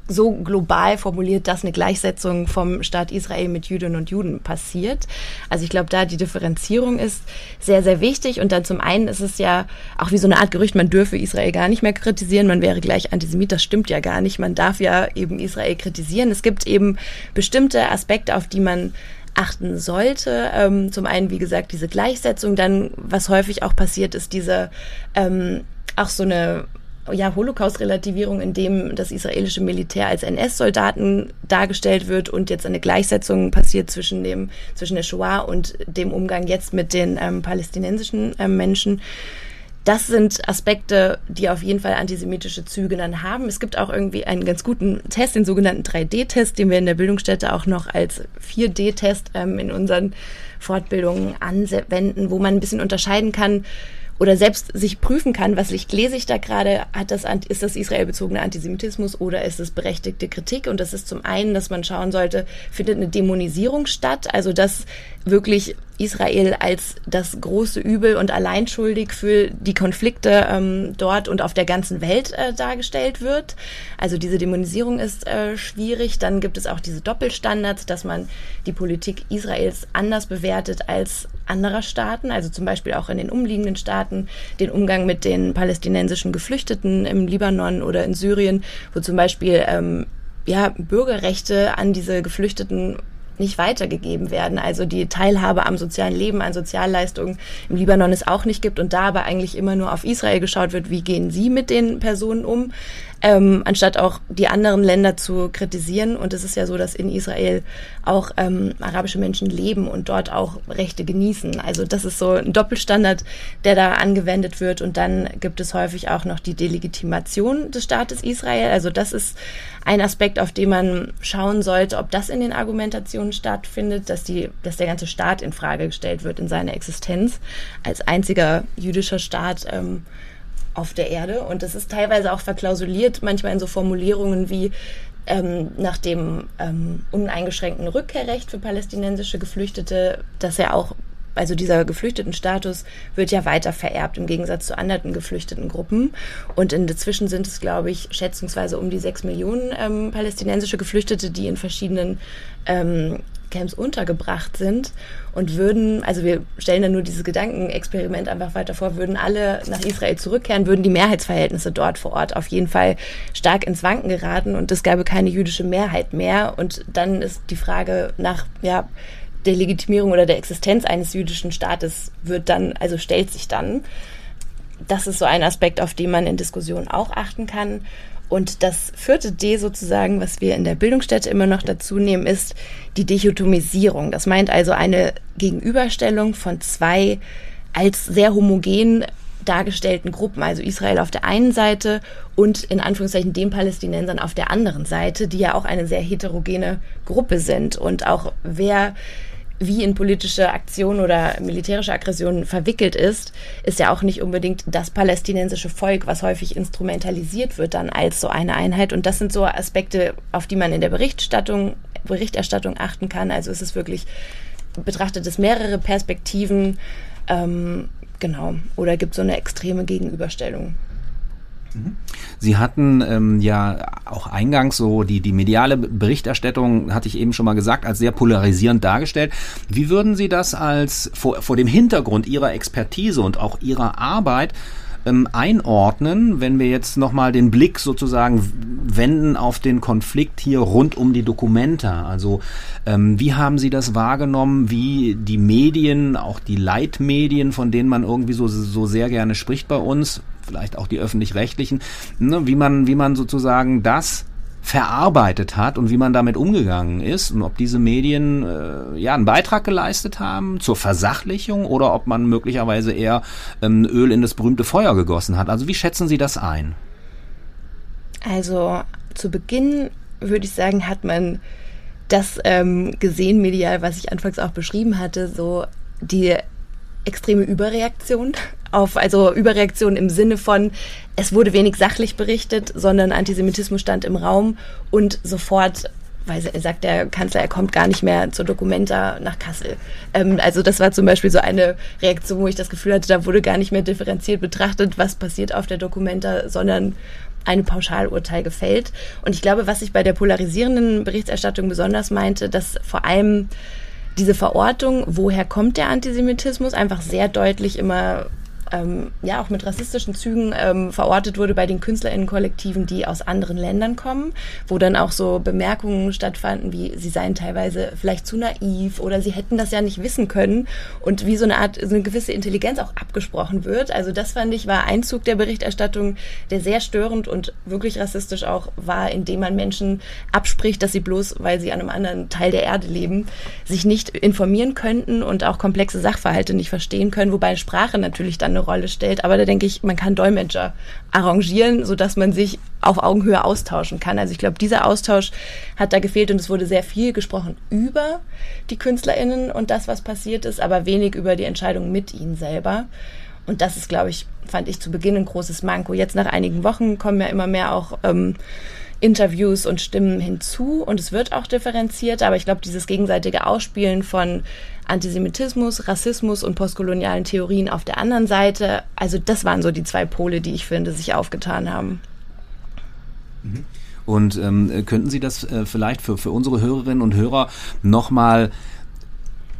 so global formuliert, dass eine Gleichsetzung vom Staat Israel mit Jüdinnen und Juden passiert. Also ich glaube, da die Differenzierung ist sehr, sehr wichtig. Und dann zum einen ist es ja auch wie so eine Art Gerücht, man dürfe Israel gar nicht mehr kritisieren, man wäre gleich Antisemit. Das stimmt ja gar nicht. Man darf ja eben Israel kritisieren. Es gibt eben bestimmte Aspekte, auf die man achten sollte. Ähm, zum einen, wie gesagt, diese Gleichsetzung. Dann, was häufig auch passiert, ist diese ähm, auch so eine ja, Holocaust-Relativierung, in dem das israelische Militär als NS-Soldaten dargestellt wird und jetzt eine Gleichsetzung passiert zwischen dem, zwischen der Shoah und dem Umgang jetzt mit den ähm, palästinensischen ähm, Menschen. Das sind Aspekte, die auf jeden Fall antisemitische Züge dann haben. Es gibt auch irgendwie einen ganz guten Test, den sogenannten 3D-Test, den wir in der Bildungsstätte auch noch als 4D-Test ähm, in unseren Fortbildungen anwenden, wo man ein bisschen unterscheiden kann, oder selbst sich prüfen kann, was lese ich da gerade, hat das, ist das israelbezogene Antisemitismus oder ist es berechtigte Kritik? Und das ist zum einen, dass man schauen sollte, findet eine Dämonisierung statt, also dass wirklich Israel als das große Übel und alleinschuldig für die Konflikte ähm, dort und auf der ganzen Welt äh, dargestellt wird. Also diese Dämonisierung ist äh, schwierig. Dann gibt es auch diese Doppelstandards, dass man die Politik Israels anders bewertet als anderer Staaten, also zum Beispiel auch in den umliegenden Staaten, den Umgang mit den palästinensischen Geflüchteten im Libanon oder in Syrien, wo zum Beispiel ähm, ja, Bürgerrechte an diese Geflüchteten nicht weitergegeben werden. Also die Teilhabe am sozialen Leben, an Sozialleistungen im Libanon es auch nicht gibt und da aber eigentlich immer nur auf Israel geschaut wird, wie gehen sie mit den Personen um ähm, anstatt auch die anderen Länder zu kritisieren. Und es ist ja so, dass in Israel auch ähm, arabische Menschen leben und dort auch Rechte genießen. Also das ist so ein Doppelstandard, der da angewendet wird. Und dann gibt es häufig auch noch die Delegitimation des Staates Israel. Also das ist ein Aspekt, auf den man schauen sollte, ob das in den Argumentationen stattfindet, dass die, dass der ganze Staat in Frage gestellt wird in seiner Existenz als einziger jüdischer Staat. Ähm, auf der Erde. Und das ist teilweise auch verklausuliert, manchmal in so Formulierungen wie ähm, nach dem ähm, uneingeschränkten Rückkehrrecht für palästinensische Geflüchtete, dass er auch also dieser geflüchteten Status wird ja weiter vererbt im Gegensatz zu anderen geflüchteten Gruppen. Und inzwischen sind es, glaube ich, schätzungsweise um die sechs Millionen ähm, palästinensische Geflüchtete, die in verschiedenen ähm, Camps untergebracht sind und würden, also wir stellen da nur dieses Gedankenexperiment einfach weiter vor, würden alle nach Israel zurückkehren, würden die Mehrheitsverhältnisse dort vor Ort auf jeden Fall stark ins Wanken geraten und es gäbe keine jüdische Mehrheit mehr. Und dann ist die Frage nach, ja, der Legitimierung oder der Existenz eines jüdischen Staates wird dann, also stellt sich dann. Das ist so ein Aspekt, auf den man in Diskussionen auch achten kann. Und das vierte D sozusagen, was wir in der Bildungsstätte immer noch dazu nehmen, ist die Dichotomisierung. Das meint also eine Gegenüberstellung von zwei als sehr homogen dargestellten Gruppen, also Israel auf der einen Seite und in Anführungszeichen den Palästinensern auf der anderen Seite, die ja auch eine sehr heterogene Gruppe sind und auch wer wie in politische Aktion oder militärische Aggression verwickelt ist, ist ja auch nicht unbedingt das palästinensische Volk, was häufig instrumentalisiert wird dann als so eine Einheit. Und das sind so Aspekte, auf die man in der Berichterstattung, Berichterstattung achten kann. Also es ist wirklich betrachtet es mehrere Perspektiven, ähm, genau, oder gibt so eine extreme Gegenüberstellung. Sie hatten ähm, ja auch eingangs so die, die mediale Berichterstattung, hatte ich eben schon mal gesagt, als sehr polarisierend dargestellt. Wie würden Sie das als vor, vor dem Hintergrund Ihrer Expertise und auch Ihrer Arbeit ähm, einordnen, wenn wir jetzt nochmal den Blick sozusagen wenden auf den Konflikt hier rund um die Dokumenta. Also ähm, wie haben Sie das wahrgenommen, wie die Medien, auch die Leitmedien, von denen man irgendwie so, so sehr gerne spricht bei uns, vielleicht auch die öffentlich-rechtlichen, ne, wie man, wie man sozusagen das verarbeitet hat und wie man damit umgegangen ist und ob diese Medien äh, ja einen Beitrag geleistet haben zur Versachlichung oder ob man möglicherweise eher ähm, Öl in das berühmte Feuer gegossen hat. Also wie schätzen Sie das ein? Also zu Beginn würde ich sagen, hat man das ähm, gesehen medial, was ich anfangs auch beschrieben hatte, so die extreme Überreaktion auf, also Überreaktion im Sinne von, es wurde wenig sachlich berichtet, sondern Antisemitismus stand im Raum und sofort weil sagt der Kanzler, er kommt gar nicht mehr zur Dokumenta nach Kassel. Ähm, also das war zum Beispiel so eine Reaktion, wo ich das Gefühl hatte, da wurde gar nicht mehr differenziert betrachtet, was passiert auf der Dokumenta, sondern eine Pauschalurteil gefällt. Und ich glaube, was ich bei der polarisierenden Berichterstattung besonders meinte, dass vor allem diese Verortung, woher kommt der Antisemitismus, einfach sehr deutlich immer ähm, ja auch mit rassistischen Zügen ähm, verortet wurde bei den KünstlerInnen-Kollektiven, die aus anderen Ländern kommen, wo dann auch so Bemerkungen stattfanden, wie sie seien teilweise vielleicht zu naiv oder sie hätten das ja nicht wissen können und wie so eine Art, so eine gewisse Intelligenz auch abgesprochen wird. Also das fand ich war ein Zug der Berichterstattung, der sehr störend und wirklich rassistisch auch war, indem man Menschen abspricht, dass sie bloß, weil sie an einem anderen Teil der Erde leben, sich nicht informieren könnten und auch komplexe Sachverhalte nicht verstehen können, wobei Sprache natürlich dann eine Rolle stellt. Aber da denke ich, man kann Dolmetscher arrangieren, sodass man sich auf Augenhöhe austauschen kann. Also ich glaube, dieser Austausch hat da gefehlt und es wurde sehr viel gesprochen über die KünstlerInnen und das, was passiert ist, aber wenig über die Entscheidung mit ihnen selber. Und das ist, glaube ich, fand ich zu Beginn ein großes Manko. Jetzt nach einigen Wochen kommen ja immer mehr auch ähm, Interviews und Stimmen hinzu und es wird auch differenziert, aber ich glaube, dieses gegenseitige Ausspielen von Antisemitismus, Rassismus und postkolonialen Theorien auf der anderen Seite, also das waren so die zwei Pole, die ich finde, sich aufgetan haben. Mhm. Und ähm, könnten Sie das äh, vielleicht für, für unsere Hörerinnen und Hörer nochmal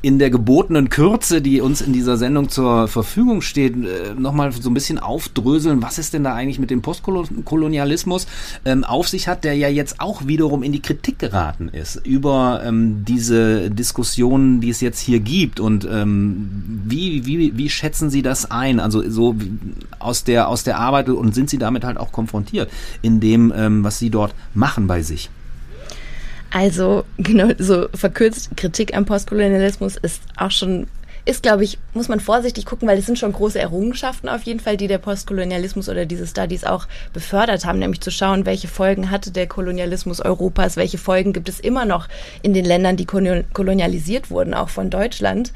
in der gebotenen Kürze, die uns in dieser Sendung zur Verfügung steht, äh, nochmal so ein bisschen aufdröseln, was es denn da eigentlich mit dem Postkolonialismus ähm, auf sich hat, der ja jetzt auch wiederum in die Kritik geraten ist über ähm, diese Diskussionen, die es jetzt hier gibt. Und ähm, wie, wie, wie schätzen Sie das ein? Also so aus der, aus der Arbeit und sind Sie damit halt auch konfrontiert in dem, ähm, was Sie dort machen bei sich? Also, genau, so verkürzt Kritik am Postkolonialismus ist auch schon ist, glaube ich, muss man vorsichtig gucken, weil es sind schon große Errungenschaften auf jeden Fall, die der Postkolonialismus oder diese Studies auch befördert haben, nämlich zu schauen, welche Folgen hatte der Kolonialismus Europas, welche Folgen gibt es immer noch in den Ländern, die kolonialisiert wurden, auch von Deutschland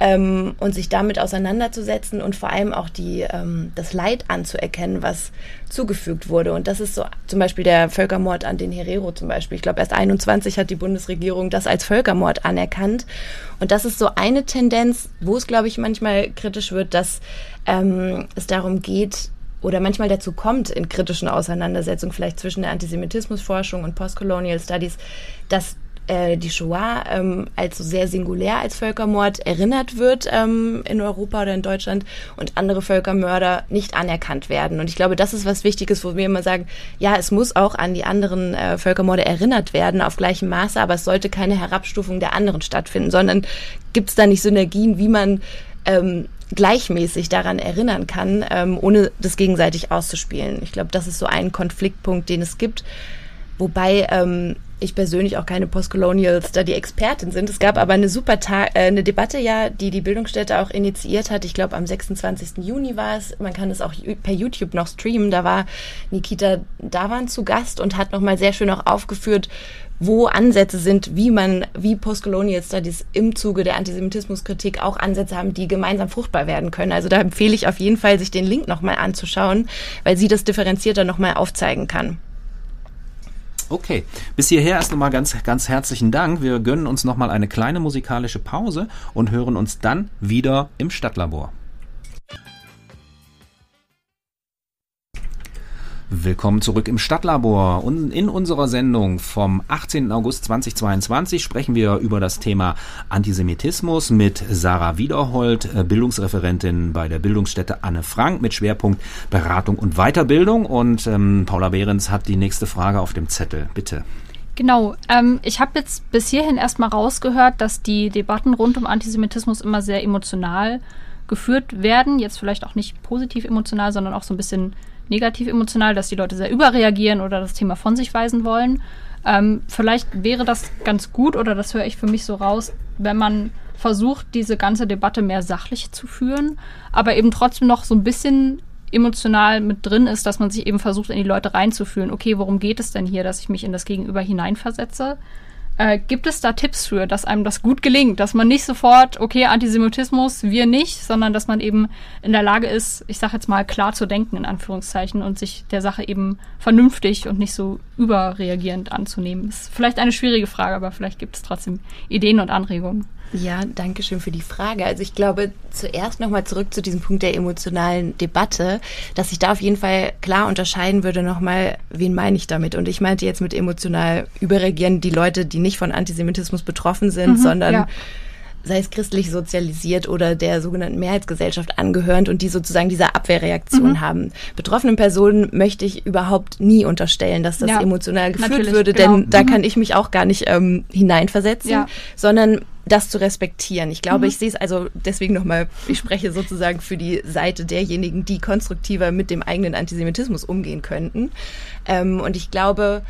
ähm, und sich damit auseinanderzusetzen und vor allem auch die, ähm, das Leid anzuerkennen, was zugefügt wurde. Und das ist so zum Beispiel der Völkermord an den Herero zum Beispiel. Ich glaube, erst 21 hat die Bundesregierung das als Völkermord anerkannt. Und das ist so eine Tendenz, wo es, glaube ich, manchmal kritisch wird, dass ähm, es darum geht, oder manchmal dazu kommt in kritischen Auseinandersetzungen vielleicht zwischen der Antisemitismusforschung und Postcolonial Studies, dass äh, die Shoah ähm, als sehr singulär als Völkermord erinnert wird ähm, in Europa oder in Deutschland und andere Völkermörder nicht anerkannt werden. Und ich glaube, das ist was Wichtiges, wo wir immer sagen, ja, es muss auch an die anderen äh, Völkermorde erinnert werden auf gleichem Maße, aber es sollte keine Herabstufung der anderen stattfinden, sondern gibt es da nicht Synergien, wie man ähm, gleichmäßig daran erinnern kann, ähm, ohne das gegenseitig auszuspielen. Ich glaube, das ist so ein Konfliktpunkt, den es gibt. Wobei ähm, ich persönlich auch keine Postcolonial Study Expertin sind. Es gab aber eine super Ta äh, eine Debatte ja, die die Bildungsstätte auch initiiert hat. Ich glaube am 26. Juni war es. Man kann es auch per YouTube noch streamen. Da war Nikita Davan zu Gast und hat nochmal sehr schön auch aufgeführt, wo Ansätze sind, wie man, wie Postcolonial Studies im Zuge der Antisemitismuskritik auch Ansätze haben, die gemeinsam fruchtbar werden können. Also da empfehle ich auf jeden Fall, sich den Link nochmal anzuschauen, weil sie das differenzierter nochmal aufzeigen kann. Okay, bis hierher erst nochmal ganz, ganz herzlichen Dank. Wir gönnen uns nochmal eine kleine musikalische Pause und hören uns dann wieder im Stadtlabor. Willkommen zurück im Stadtlabor. Und in unserer Sendung vom 18. August 2022 sprechen wir über das Thema Antisemitismus mit Sarah Wiederhold, äh, Bildungsreferentin bei der Bildungsstätte Anne Frank mit Schwerpunkt Beratung und Weiterbildung. Und ähm, Paula Behrens hat die nächste Frage auf dem Zettel. Bitte. Genau. Ähm, ich habe jetzt bis hierhin erstmal rausgehört, dass die Debatten rund um Antisemitismus immer sehr emotional geführt werden. Jetzt vielleicht auch nicht positiv emotional, sondern auch so ein bisschen negativ emotional, dass die Leute sehr überreagieren oder das Thema von sich weisen wollen. Ähm, vielleicht wäre das ganz gut oder das höre ich für mich so raus, wenn man versucht, diese ganze Debatte mehr sachlich zu führen, aber eben trotzdem noch so ein bisschen emotional mit drin ist, dass man sich eben versucht, in die Leute reinzufühlen. Okay, worum geht es denn hier, dass ich mich in das Gegenüber hineinversetze? Äh, gibt es da Tipps für, dass einem das gut gelingt, dass man nicht sofort, okay, Antisemitismus, wir nicht, sondern dass man eben in der Lage ist, ich sage jetzt mal klar zu denken in Anführungszeichen und sich der Sache eben vernünftig und nicht so überreagierend anzunehmen. Ist vielleicht eine schwierige Frage, aber vielleicht gibt es trotzdem Ideen und Anregungen. Ja, danke schön für die Frage. Also ich glaube, zuerst nochmal zurück zu diesem Punkt der emotionalen Debatte, dass ich da auf jeden Fall klar unterscheiden würde nochmal, wen meine ich damit? Und ich meinte jetzt mit emotional überreagieren die Leute, die nicht von Antisemitismus betroffen sind, mhm, sondern ja sei es christlich sozialisiert oder der sogenannten Mehrheitsgesellschaft angehörend und die sozusagen diese Abwehrreaktion mhm. haben. Betroffenen Personen möchte ich überhaupt nie unterstellen, dass das ja, emotional geführt würde, genau. denn da mhm. kann ich mich auch gar nicht ähm, hineinversetzen, ja. sondern das zu respektieren. Ich glaube, mhm. ich sehe es also deswegen nochmal, ich spreche sozusagen für die Seite derjenigen, die konstruktiver mit dem eigenen Antisemitismus umgehen könnten. Ähm, und ich glaube,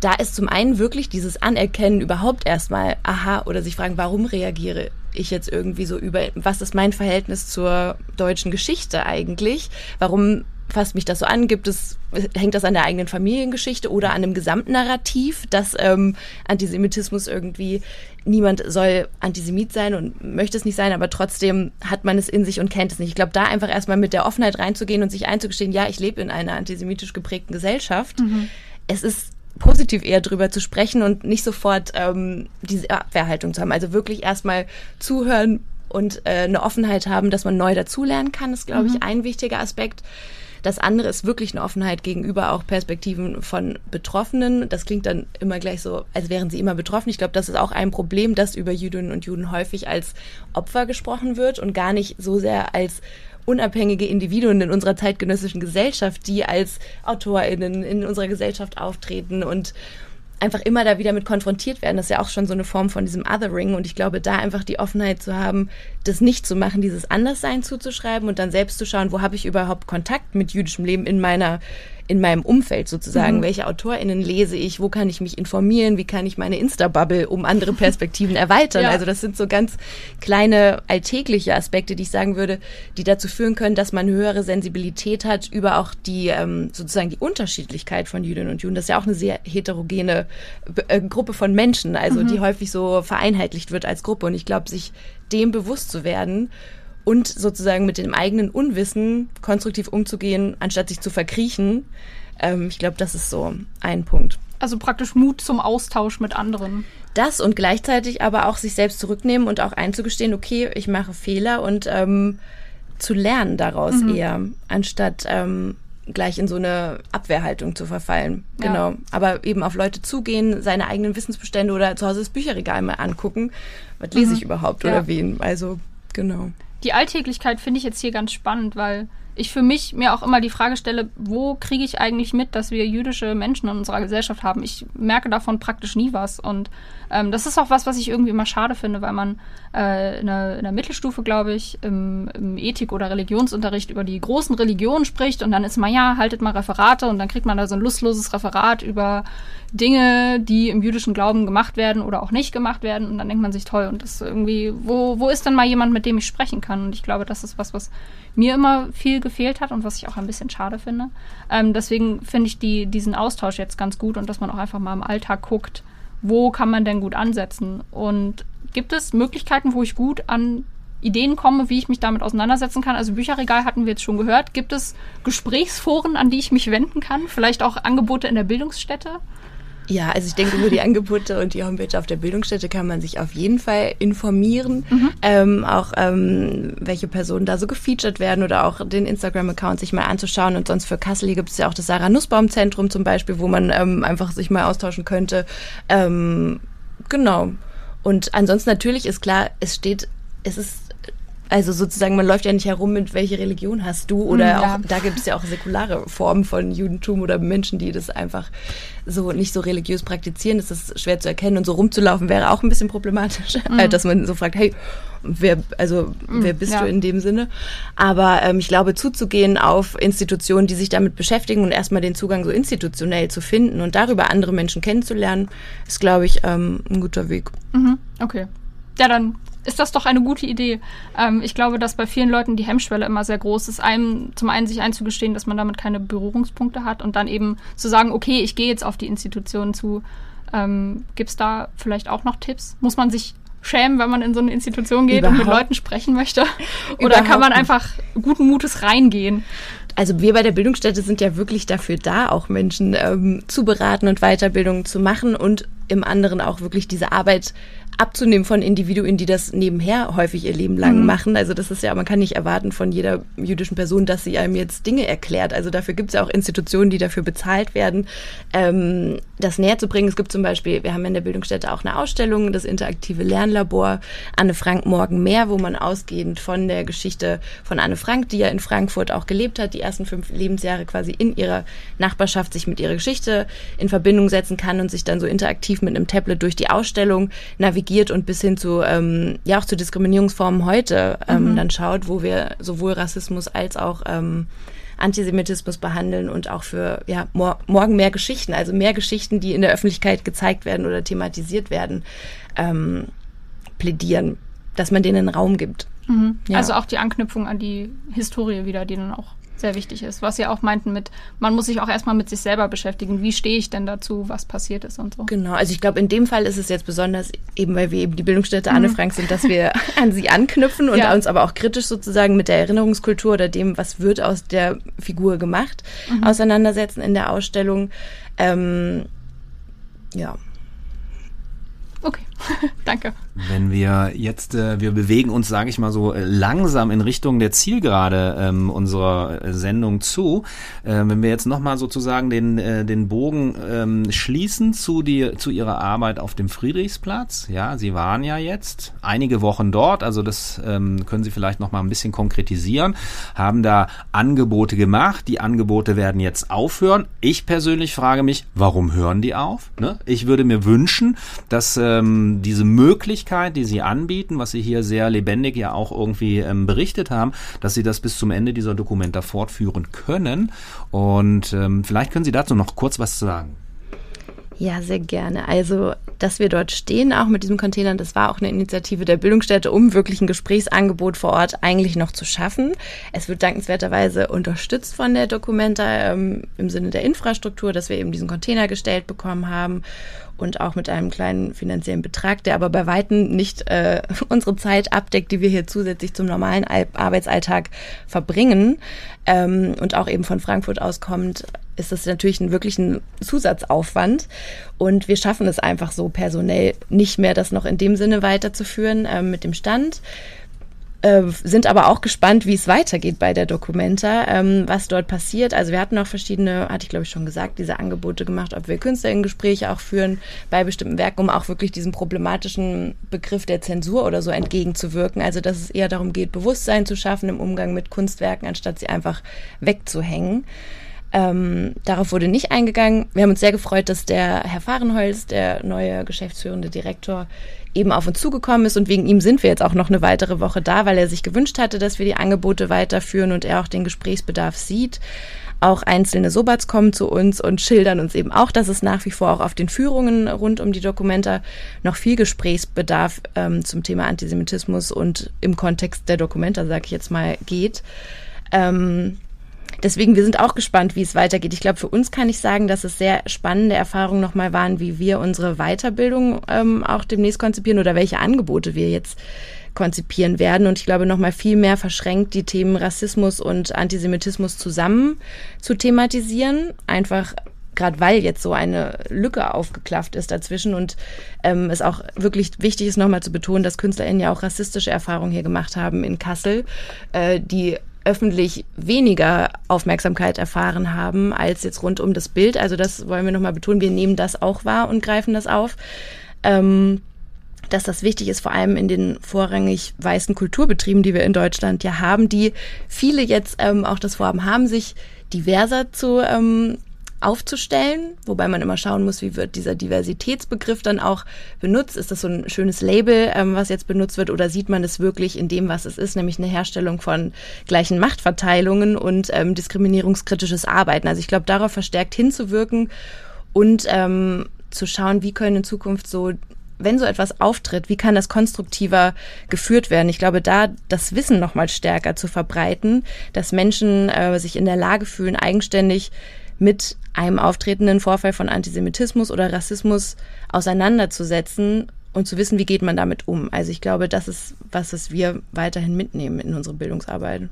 da ist zum einen wirklich dieses Anerkennen überhaupt erstmal, aha, oder sich fragen, warum reagiere ich jetzt irgendwie so über, was ist mein Verhältnis zur deutschen Geschichte eigentlich? Warum fasst mich das so an? Gibt es, hängt das an der eigenen Familiengeschichte oder an einem Gesamtnarrativ, dass ähm, Antisemitismus irgendwie niemand soll Antisemit sein und möchte es nicht sein, aber trotzdem hat man es in sich und kennt es nicht. Ich glaube, da einfach erstmal mit der Offenheit reinzugehen und sich einzugestehen, ja, ich lebe in einer antisemitisch geprägten Gesellschaft. Mhm. Es ist positiv eher drüber zu sprechen und nicht sofort ähm, diese Abwehrhaltung zu haben. Also wirklich erstmal zuhören und äh, eine Offenheit haben, dass man neu dazulernen kann, ist, glaube mhm. ich, ein wichtiger Aspekt. Das andere ist wirklich eine Offenheit gegenüber auch Perspektiven von Betroffenen. Das klingt dann immer gleich so, als wären sie immer betroffen. Ich glaube, das ist auch ein Problem, dass über Jüdinnen und Juden häufig als Opfer gesprochen wird und gar nicht so sehr als unabhängige Individuen in unserer zeitgenössischen Gesellschaft, die als AutorInnen in unserer Gesellschaft auftreten und einfach immer da wieder mit konfrontiert werden. Das ist ja auch schon so eine Form von diesem Othering. Und ich glaube, da einfach die Offenheit zu haben, das nicht zu machen, dieses Anderssein zuzuschreiben und dann selbst zu schauen, wo habe ich überhaupt Kontakt mit jüdischem Leben in meiner in meinem Umfeld sozusagen. Mhm. Welche AutorInnen lese ich? Wo kann ich mich informieren? Wie kann ich meine Insta-Bubble um andere Perspektiven erweitern? Ja. Also das sind so ganz kleine alltägliche Aspekte, die ich sagen würde, die dazu führen können, dass man höhere Sensibilität hat über auch die ähm, sozusagen die Unterschiedlichkeit von Jüdinnen und Juden. Das ist ja auch eine sehr heterogene äh, Gruppe von Menschen, also mhm. die häufig so vereinheitlicht wird als Gruppe. Und ich glaube, sich dem bewusst zu werden und sozusagen mit dem eigenen Unwissen konstruktiv umzugehen, anstatt sich zu verkriechen. Ähm, ich glaube, das ist so ein Punkt. Also praktisch Mut zum Austausch mit anderen. Das und gleichzeitig aber auch sich selbst zurücknehmen und auch einzugestehen, okay, ich mache Fehler und ähm, zu lernen daraus mhm. eher, anstatt ähm, gleich in so eine Abwehrhaltung zu verfallen. Ja. Genau. Aber eben auf Leute zugehen, seine eigenen Wissensbestände oder zu Hause das Bücherregal mal angucken. Was lese mhm. ich überhaupt ja. oder wen? Also, genau die Alltäglichkeit finde ich jetzt hier ganz spannend, weil ich für mich mir auch immer die Frage stelle, wo kriege ich eigentlich mit, dass wir jüdische Menschen in unserer Gesellschaft haben? Ich merke davon praktisch nie was. Und ähm, das ist auch was, was ich irgendwie immer schade finde, weil man äh, in, der, in der Mittelstufe, glaube ich, im, im Ethik- oder Religionsunterricht über die großen Religionen spricht und dann ist man, ja, haltet mal Referate und dann kriegt man da so ein lustloses Referat über Dinge, die im jüdischen Glauben gemacht werden oder auch nicht gemacht werden und dann denkt man sich, toll, und das irgendwie, wo, wo ist denn mal jemand, mit dem ich sprechen kann? Und ich glaube, das ist was, was mir immer viel gefehlt hat und was ich auch ein bisschen schade finde. Ähm, deswegen finde ich die, diesen Austausch jetzt ganz gut und dass man auch einfach mal im Alltag guckt, wo kann man denn gut ansetzen? Und gibt es Möglichkeiten, wo ich gut an Ideen komme, wie ich mich damit auseinandersetzen kann? Also Bücherregal hatten wir jetzt schon gehört. Gibt es Gesprächsforen, an die ich mich wenden kann? Vielleicht auch Angebote in der Bildungsstätte? Ja, also ich denke, über die Angebote und die Homepage auf der Bildungsstätte kann man sich auf jeden Fall informieren. Mhm. Ähm, auch ähm, welche Personen da so gefeatured werden oder auch den Instagram-Account sich mal anzuschauen. Und sonst für Kassel gibt es ja auch das Sarah Nussbaum-Zentrum zum Beispiel, wo man ähm, einfach sich mal austauschen könnte. Ähm, genau. Und ansonsten natürlich ist klar, es steht, es ist also sozusagen, man läuft ja nicht herum mit, welche Religion hast du? Oder hm, ja. auch, da gibt es ja auch säkulare Formen von Judentum oder Menschen, die das einfach so nicht so religiös praktizieren. Das ist schwer zu erkennen und so rumzulaufen wäre auch ein bisschen problematisch, mhm. dass man so fragt, hey, wer, also mhm, wer bist ja. du in dem Sinne? Aber ähm, ich glaube, zuzugehen auf Institutionen, die sich damit beschäftigen und erstmal den Zugang so institutionell zu finden und darüber andere Menschen kennenzulernen, ist, glaube ich, ähm, ein guter Weg. Mhm. Okay. Ja, dann ist das doch eine gute Idee. Ähm, ich glaube, dass bei vielen Leuten die Hemmschwelle immer sehr groß ist, einem zum einen sich einzugestehen, dass man damit keine Berührungspunkte hat und dann eben zu sagen, okay, ich gehe jetzt auf die Institutionen zu. Ähm, Gibt es da vielleicht auch noch Tipps? Muss man sich schämen, wenn man in so eine Institution geht Überhaupt. und mit Leuten sprechen möchte? Oder Überhaupt kann man einfach guten Mutes reingehen? Also wir bei der Bildungsstätte sind ja wirklich dafür da, auch Menschen ähm, zu beraten und Weiterbildungen zu machen und im anderen auch wirklich diese Arbeit abzunehmen von Individuen, die das nebenher häufig ihr Leben lang mhm. machen. Also das ist ja, man kann nicht erwarten von jeder jüdischen Person, dass sie einem jetzt Dinge erklärt. Also dafür gibt es ja auch Institutionen, die dafür bezahlt werden, ähm, das näher zu bringen. Es gibt zum Beispiel, wir haben in der Bildungsstätte auch eine Ausstellung, das interaktive Lernlabor Anne Frank Morgen mehr, wo man ausgehend von der Geschichte von Anne Frank, die ja in Frankfurt auch gelebt hat, die ersten fünf Lebensjahre quasi in ihrer Nachbarschaft sich mit ihrer Geschichte in Verbindung setzen kann und sich dann so interaktiv mit einem Tablet durch die Ausstellung navigiert und bis hin zu, ähm, ja, auch zu Diskriminierungsformen heute ähm, mhm. dann schaut, wo wir sowohl Rassismus als auch ähm, Antisemitismus behandeln und auch für ja, mor morgen mehr Geschichten, also mehr Geschichten, die in der Öffentlichkeit gezeigt werden oder thematisiert werden, ähm, plädieren, dass man denen Raum gibt. Mhm. Ja. Also auch die Anknüpfung an die Historie wieder, die dann auch sehr wichtig ist. Was Sie auch meinten mit, man muss sich auch erstmal mit sich selber beschäftigen. Wie stehe ich denn dazu, was passiert ist und so. Genau, also ich glaube, in dem Fall ist es jetzt besonders, eben weil wir eben die Bildungsstätte mhm. Anne Frank sind, dass wir an sie anknüpfen und ja. uns aber auch kritisch sozusagen mit der Erinnerungskultur oder dem, was wird aus der Figur gemacht, mhm. auseinandersetzen in der Ausstellung. Ähm, ja. Okay, danke. Wenn wir jetzt, äh, wir bewegen uns, sage ich mal so, äh, langsam in Richtung der Zielgerade ähm, unserer äh, Sendung zu. Äh, wenn wir jetzt nochmal sozusagen den, äh, den Bogen ähm, schließen zu, die, zu Ihrer Arbeit auf dem Friedrichsplatz. Ja, Sie waren ja jetzt einige Wochen dort, also das ähm, können Sie vielleicht nochmal ein bisschen konkretisieren, haben da Angebote gemacht. Die Angebote werden jetzt aufhören. Ich persönlich frage mich, warum hören die auf? Ne? Ich würde mir wünschen, dass ähm, diese Möglichkeit Möglichkeit, die sie anbieten, was sie hier sehr lebendig ja auch irgendwie ähm, berichtet haben, dass sie das bis zum Ende dieser Dokumenta fortführen können. Und ähm, vielleicht können Sie dazu noch kurz was sagen. Ja, sehr gerne. Also, dass wir dort stehen, auch mit diesem Container, das war auch eine Initiative der Bildungsstätte, um wirklich ein Gesprächsangebot vor Ort eigentlich noch zu schaffen. Es wird dankenswerterweise unterstützt von der Documenta ähm, im Sinne der Infrastruktur, dass wir eben diesen Container gestellt bekommen haben und auch mit einem kleinen finanziellen Betrag, der aber bei weitem nicht äh, unsere Zeit abdeckt, die wir hier zusätzlich zum normalen Arbeitsalltag verbringen ähm, und auch eben von Frankfurt aus kommt, ist das natürlich ein, wirklich ein Zusatzaufwand. Und wir schaffen es einfach so personell nicht mehr, das noch in dem Sinne weiterzuführen ähm, mit dem Stand. Äh, sind aber auch gespannt, wie es weitergeht bei der Documenta, ähm, was dort passiert. Also wir hatten auch verschiedene, hatte ich glaube ich schon gesagt, diese Angebote gemacht, ob wir Künstlerinnen-Gespräche auch führen bei bestimmten Werken, um auch wirklich diesem problematischen Begriff der Zensur oder so entgegenzuwirken. Also dass es eher darum geht, Bewusstsein zu schaffen im Umgang mit Kunstwerken, anstatt sie einfach wegzuhängen. Ähm, darauf wurde nicht eingegangen. Wir haben uns sehr gefreut, dass der Herr Fahrenholz, der neue geschäftsführende Direktor, eben auf uns zugekommen ist und wegen ihm sind wir jetzt auch noch eine weitere Woche da, weil er sich gewünscht hatte, dass wir die Angebote weiterführen und er auch den Gesprächsbedarf sieht. Auch einzelne Sobats kommen zu uns und schildern uns eben auch, dass es nach wie vor auch auf den Führungen rund um die Dokumenta noch viel Gesprächsbedarf ähm, zum Thema Antisemitismus und im Kontext der Dokumenta, sage ich jetzt mal, geht. Ähm, deswegen, wir sind auch gespannt, wie es weitergeht. Ich glaube, für uns kann ich sagen, dass es sehr spannende Erfahrungen nochmal waren, wie wir unsere Weiterbildung ähm, auch demnächst konzipieren oder welche Angebote wir jetzt konzipieren werden. Und ich glaube, nochmal viel mehr verschränkt die Themen Rassismus und Antisemitismus zusammen zu thematisieren. Einfach gerade weil jetzt so eine Lücke aufgeklafft ist dazwischen und ähm, es auch wirklich wichtig ist, nochmal zu betonen, dass KünstlerInnen ja auch rassistische Erfahrungen hier gemacht haben in Kassel, äh, die öffentlich weniger Aufmerksamkeit erfahren haben als jetzt rund um das Bild. Also das wollen wir nochmal betonen. Wir nehmen das auch wahr und greifen das auf. Ähm, dass das wichtig ist, vor allem in den vorrangig weißen Kulturbetrieben, die wir in Deutschland ja haben, die viele jetzt ähm, auch das Vorhaben haben, sich diverser zu ähm, aufzustellen, wobei man immer schauen muss, wie wird dieser Diversitätsbegriff dann auch benutzt. Ist das so ein schönes Label, ähm, was jetzt benutzt wird, oder sieht man es wirklich in dem, was es ist, nämlich eine Herstellung von gleichen Machtverteilungen und ähm, diskriminierungskritisches Arbeiten. Also ich glaube, darauf verstärkt hinzuwirken und ähm, zu schauen, wie können in Zukunft so wenn so etwas auftritt, wie kann das konstruktiver geführt werden? Ich glaube, da das Wissen noch mal stärker zu verbreiten, dass Menschen äh, sich in der Lage fühlen, eigenständig mit einem auftretenden Vorfall von Antisemitismus oder Rassismus auseinanderzusetzen und zu wissen, wie geht man damit um. Also ich glaube, das ist, was es wir weiterhin mitnehmen in unsere Bildungsarbeit.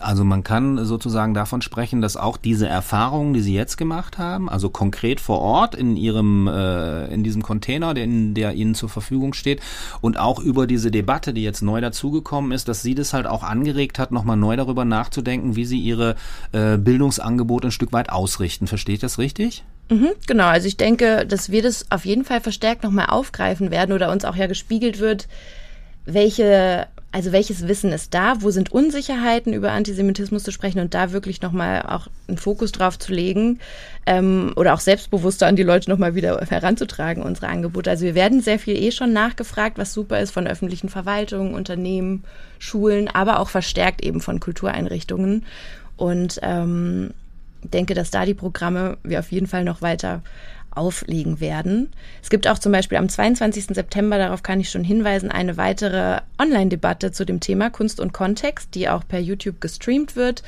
Also man kann sozusagen davon sprechen, dass auch diese Erfahrungen, die Sie jetzt gemacht haben, also konkret vor Ort in Ihrem äh, in diesem Container, der, der Ihnen zur Verfügung steht, und auch über diese Debatte, die jetzt neu dazugekommen ist, dass Sie das halt auch angeregt hat, nochmal neu darüber nachzudenken, wie Sie Ihre äh, Bildungsangebote ein Stück weit ausrichten. Verstehe ich das richtig? Mhm, genau, also ich denke, dass wir das auf jeden Fall verstärkt nochmal aufgreifen werden oder uns auch ja gespiegelt wird, welche also welches Wissen ist da? Wo sind Unsicherheiten über Antisemitismus zu sprechen und da wirklich nochmal auch einen Fokus drauf zu legen ähm, oder auch selbstbewusster an die Leute nochmal wieder heranzutragen, unsere Angebote. Also wir werden sehr viel eh schon nachgefragt, was super ist von öffentlichen Verwaltungen, Unternehmen, Schulen, aber auch verstärkt eben von Kultureinrichtungen. Und ähm, denke, dass da die Programme wir auf jeden Fall noch weiter auflegen werden. Es gibt auch zum Beispiel am 22. September, darauf kann ich schon hinweisen, eine weitere Online-Debatte zu dem Thema Kunst und Kontext, die auch per YouTube gestreamt wird.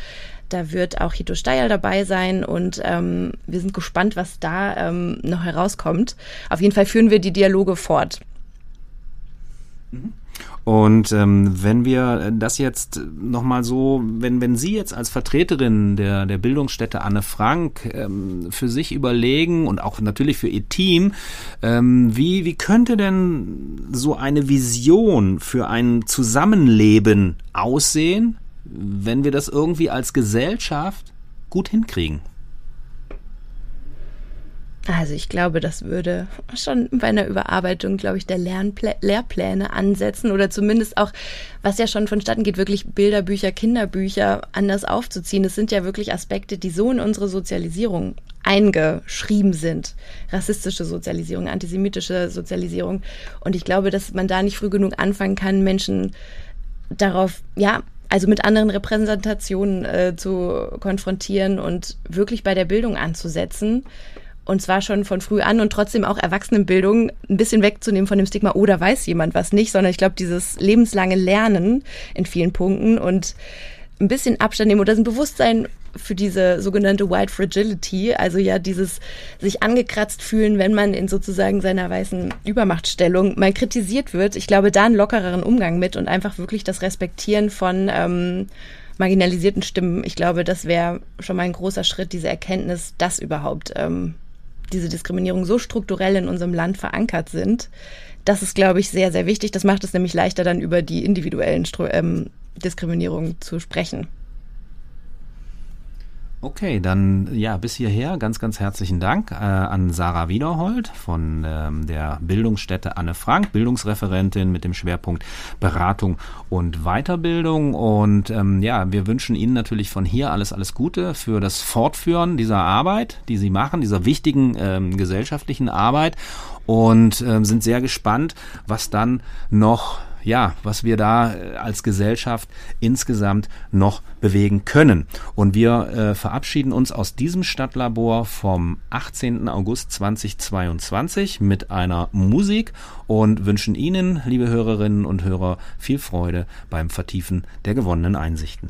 Da wird auch Hito Steil dabei sein und ähm, wir sind gespannt, was da ähm, noch herauskommt. Auf jeden Fall führen wir die Dialoge fort. Mhm. Und ähm, wenn wir das jetzt nochmal so, wenn, wenn Sie jetzt als Vertreterin der, der Bildungsstätte Anne Frank ähm, für sich überlegen und auch natürlich für Ihr Team, ähm, wie, wie könnte denn so eine Vision für ein Zusammenleben aussehen, wenn wir das irgendwie als Gesellschaft gut hinkriegen? Also ich glaube, das würde schon bei einer Überarbeitung, glaube ich, der Lernplä Lehrpläne ansetzen oder zumindest auch, was ja schon vonstatten geht, wirklich Bilderbücher, Kinderbücher anders aufzuziehen. Das sind ja wirklich Aspekte, die so in unsere Sozialisierung eingeschrieben sind. Rassistische Sozialisierung, antisemitische Sozialisierung. Und ich glaube, dass man da nicht früh genug anfangen kann, Menschen darauf, ja, also mit anderen Repräsentationen äh, zu konfrontieren und wirklich bei der Bildung anzusetzen und zwar schon von früh an und trotzdem auch Erwachsenenbildung ein bisschen wegzunehmen von dem Stigma, oh, weiß jemand was nicht, sondern ich glaube, dieses lebenslange Lernen in vielen Punkten und ein bisschen Abstand nehmen oder ein Bewusstsein für diese sogenannte White Fragility, also ja dieses sich angekratzt fühlen, wenn man in sozusagen seiner weißen Übermachtstellung mal kritisiert wird. Ich glaube, da einen lockereren Umgang mit und einfach wirklich das Respektieren von ähm, marginalisierten Stimmen. Ich glaube, das wäre schon mal ein großer Schritt, diese Erkenntnis, dass überhaupt ähm, diese Diskriminierung so strukturell in unserem Land verankert sind. Das ist, glaube ich, sehr, sehr wichtig. Das macht es nämlich leichter, dann über die individuellen Stru ähm, Diskriminierungen zu sprechen. Okay, dann ja, bis hierher ganz, ganz herzlichen Dank äh, an Sarah Wiederhold von ähm, der Bildungsstätte Anne Frank, Bildungsreferentin mit dem Schwerpunkt Beratung und Weiterbildung. Und ähm, ja, wir wünschen Ihnen natürlich von hier alles, alles Gute für das Fortführen dieser Arbeit, die Sie machen, dieser wichtigen ähm, gesellschaftlichen Arbeit und ähm, sind sehr gespannt, was dann noch ja, was wir da äh, als Gesellschaft insgesamt noch bewegen können. Und wir äh, verabschieden uns aus diesem Stadtlabor vom 18. August 2022 mit einer Musik und wünschen Ihnen, liebe Hörerinnen und Hörer, viel Freude beim Vertiefen der gewonnenen Einsichten.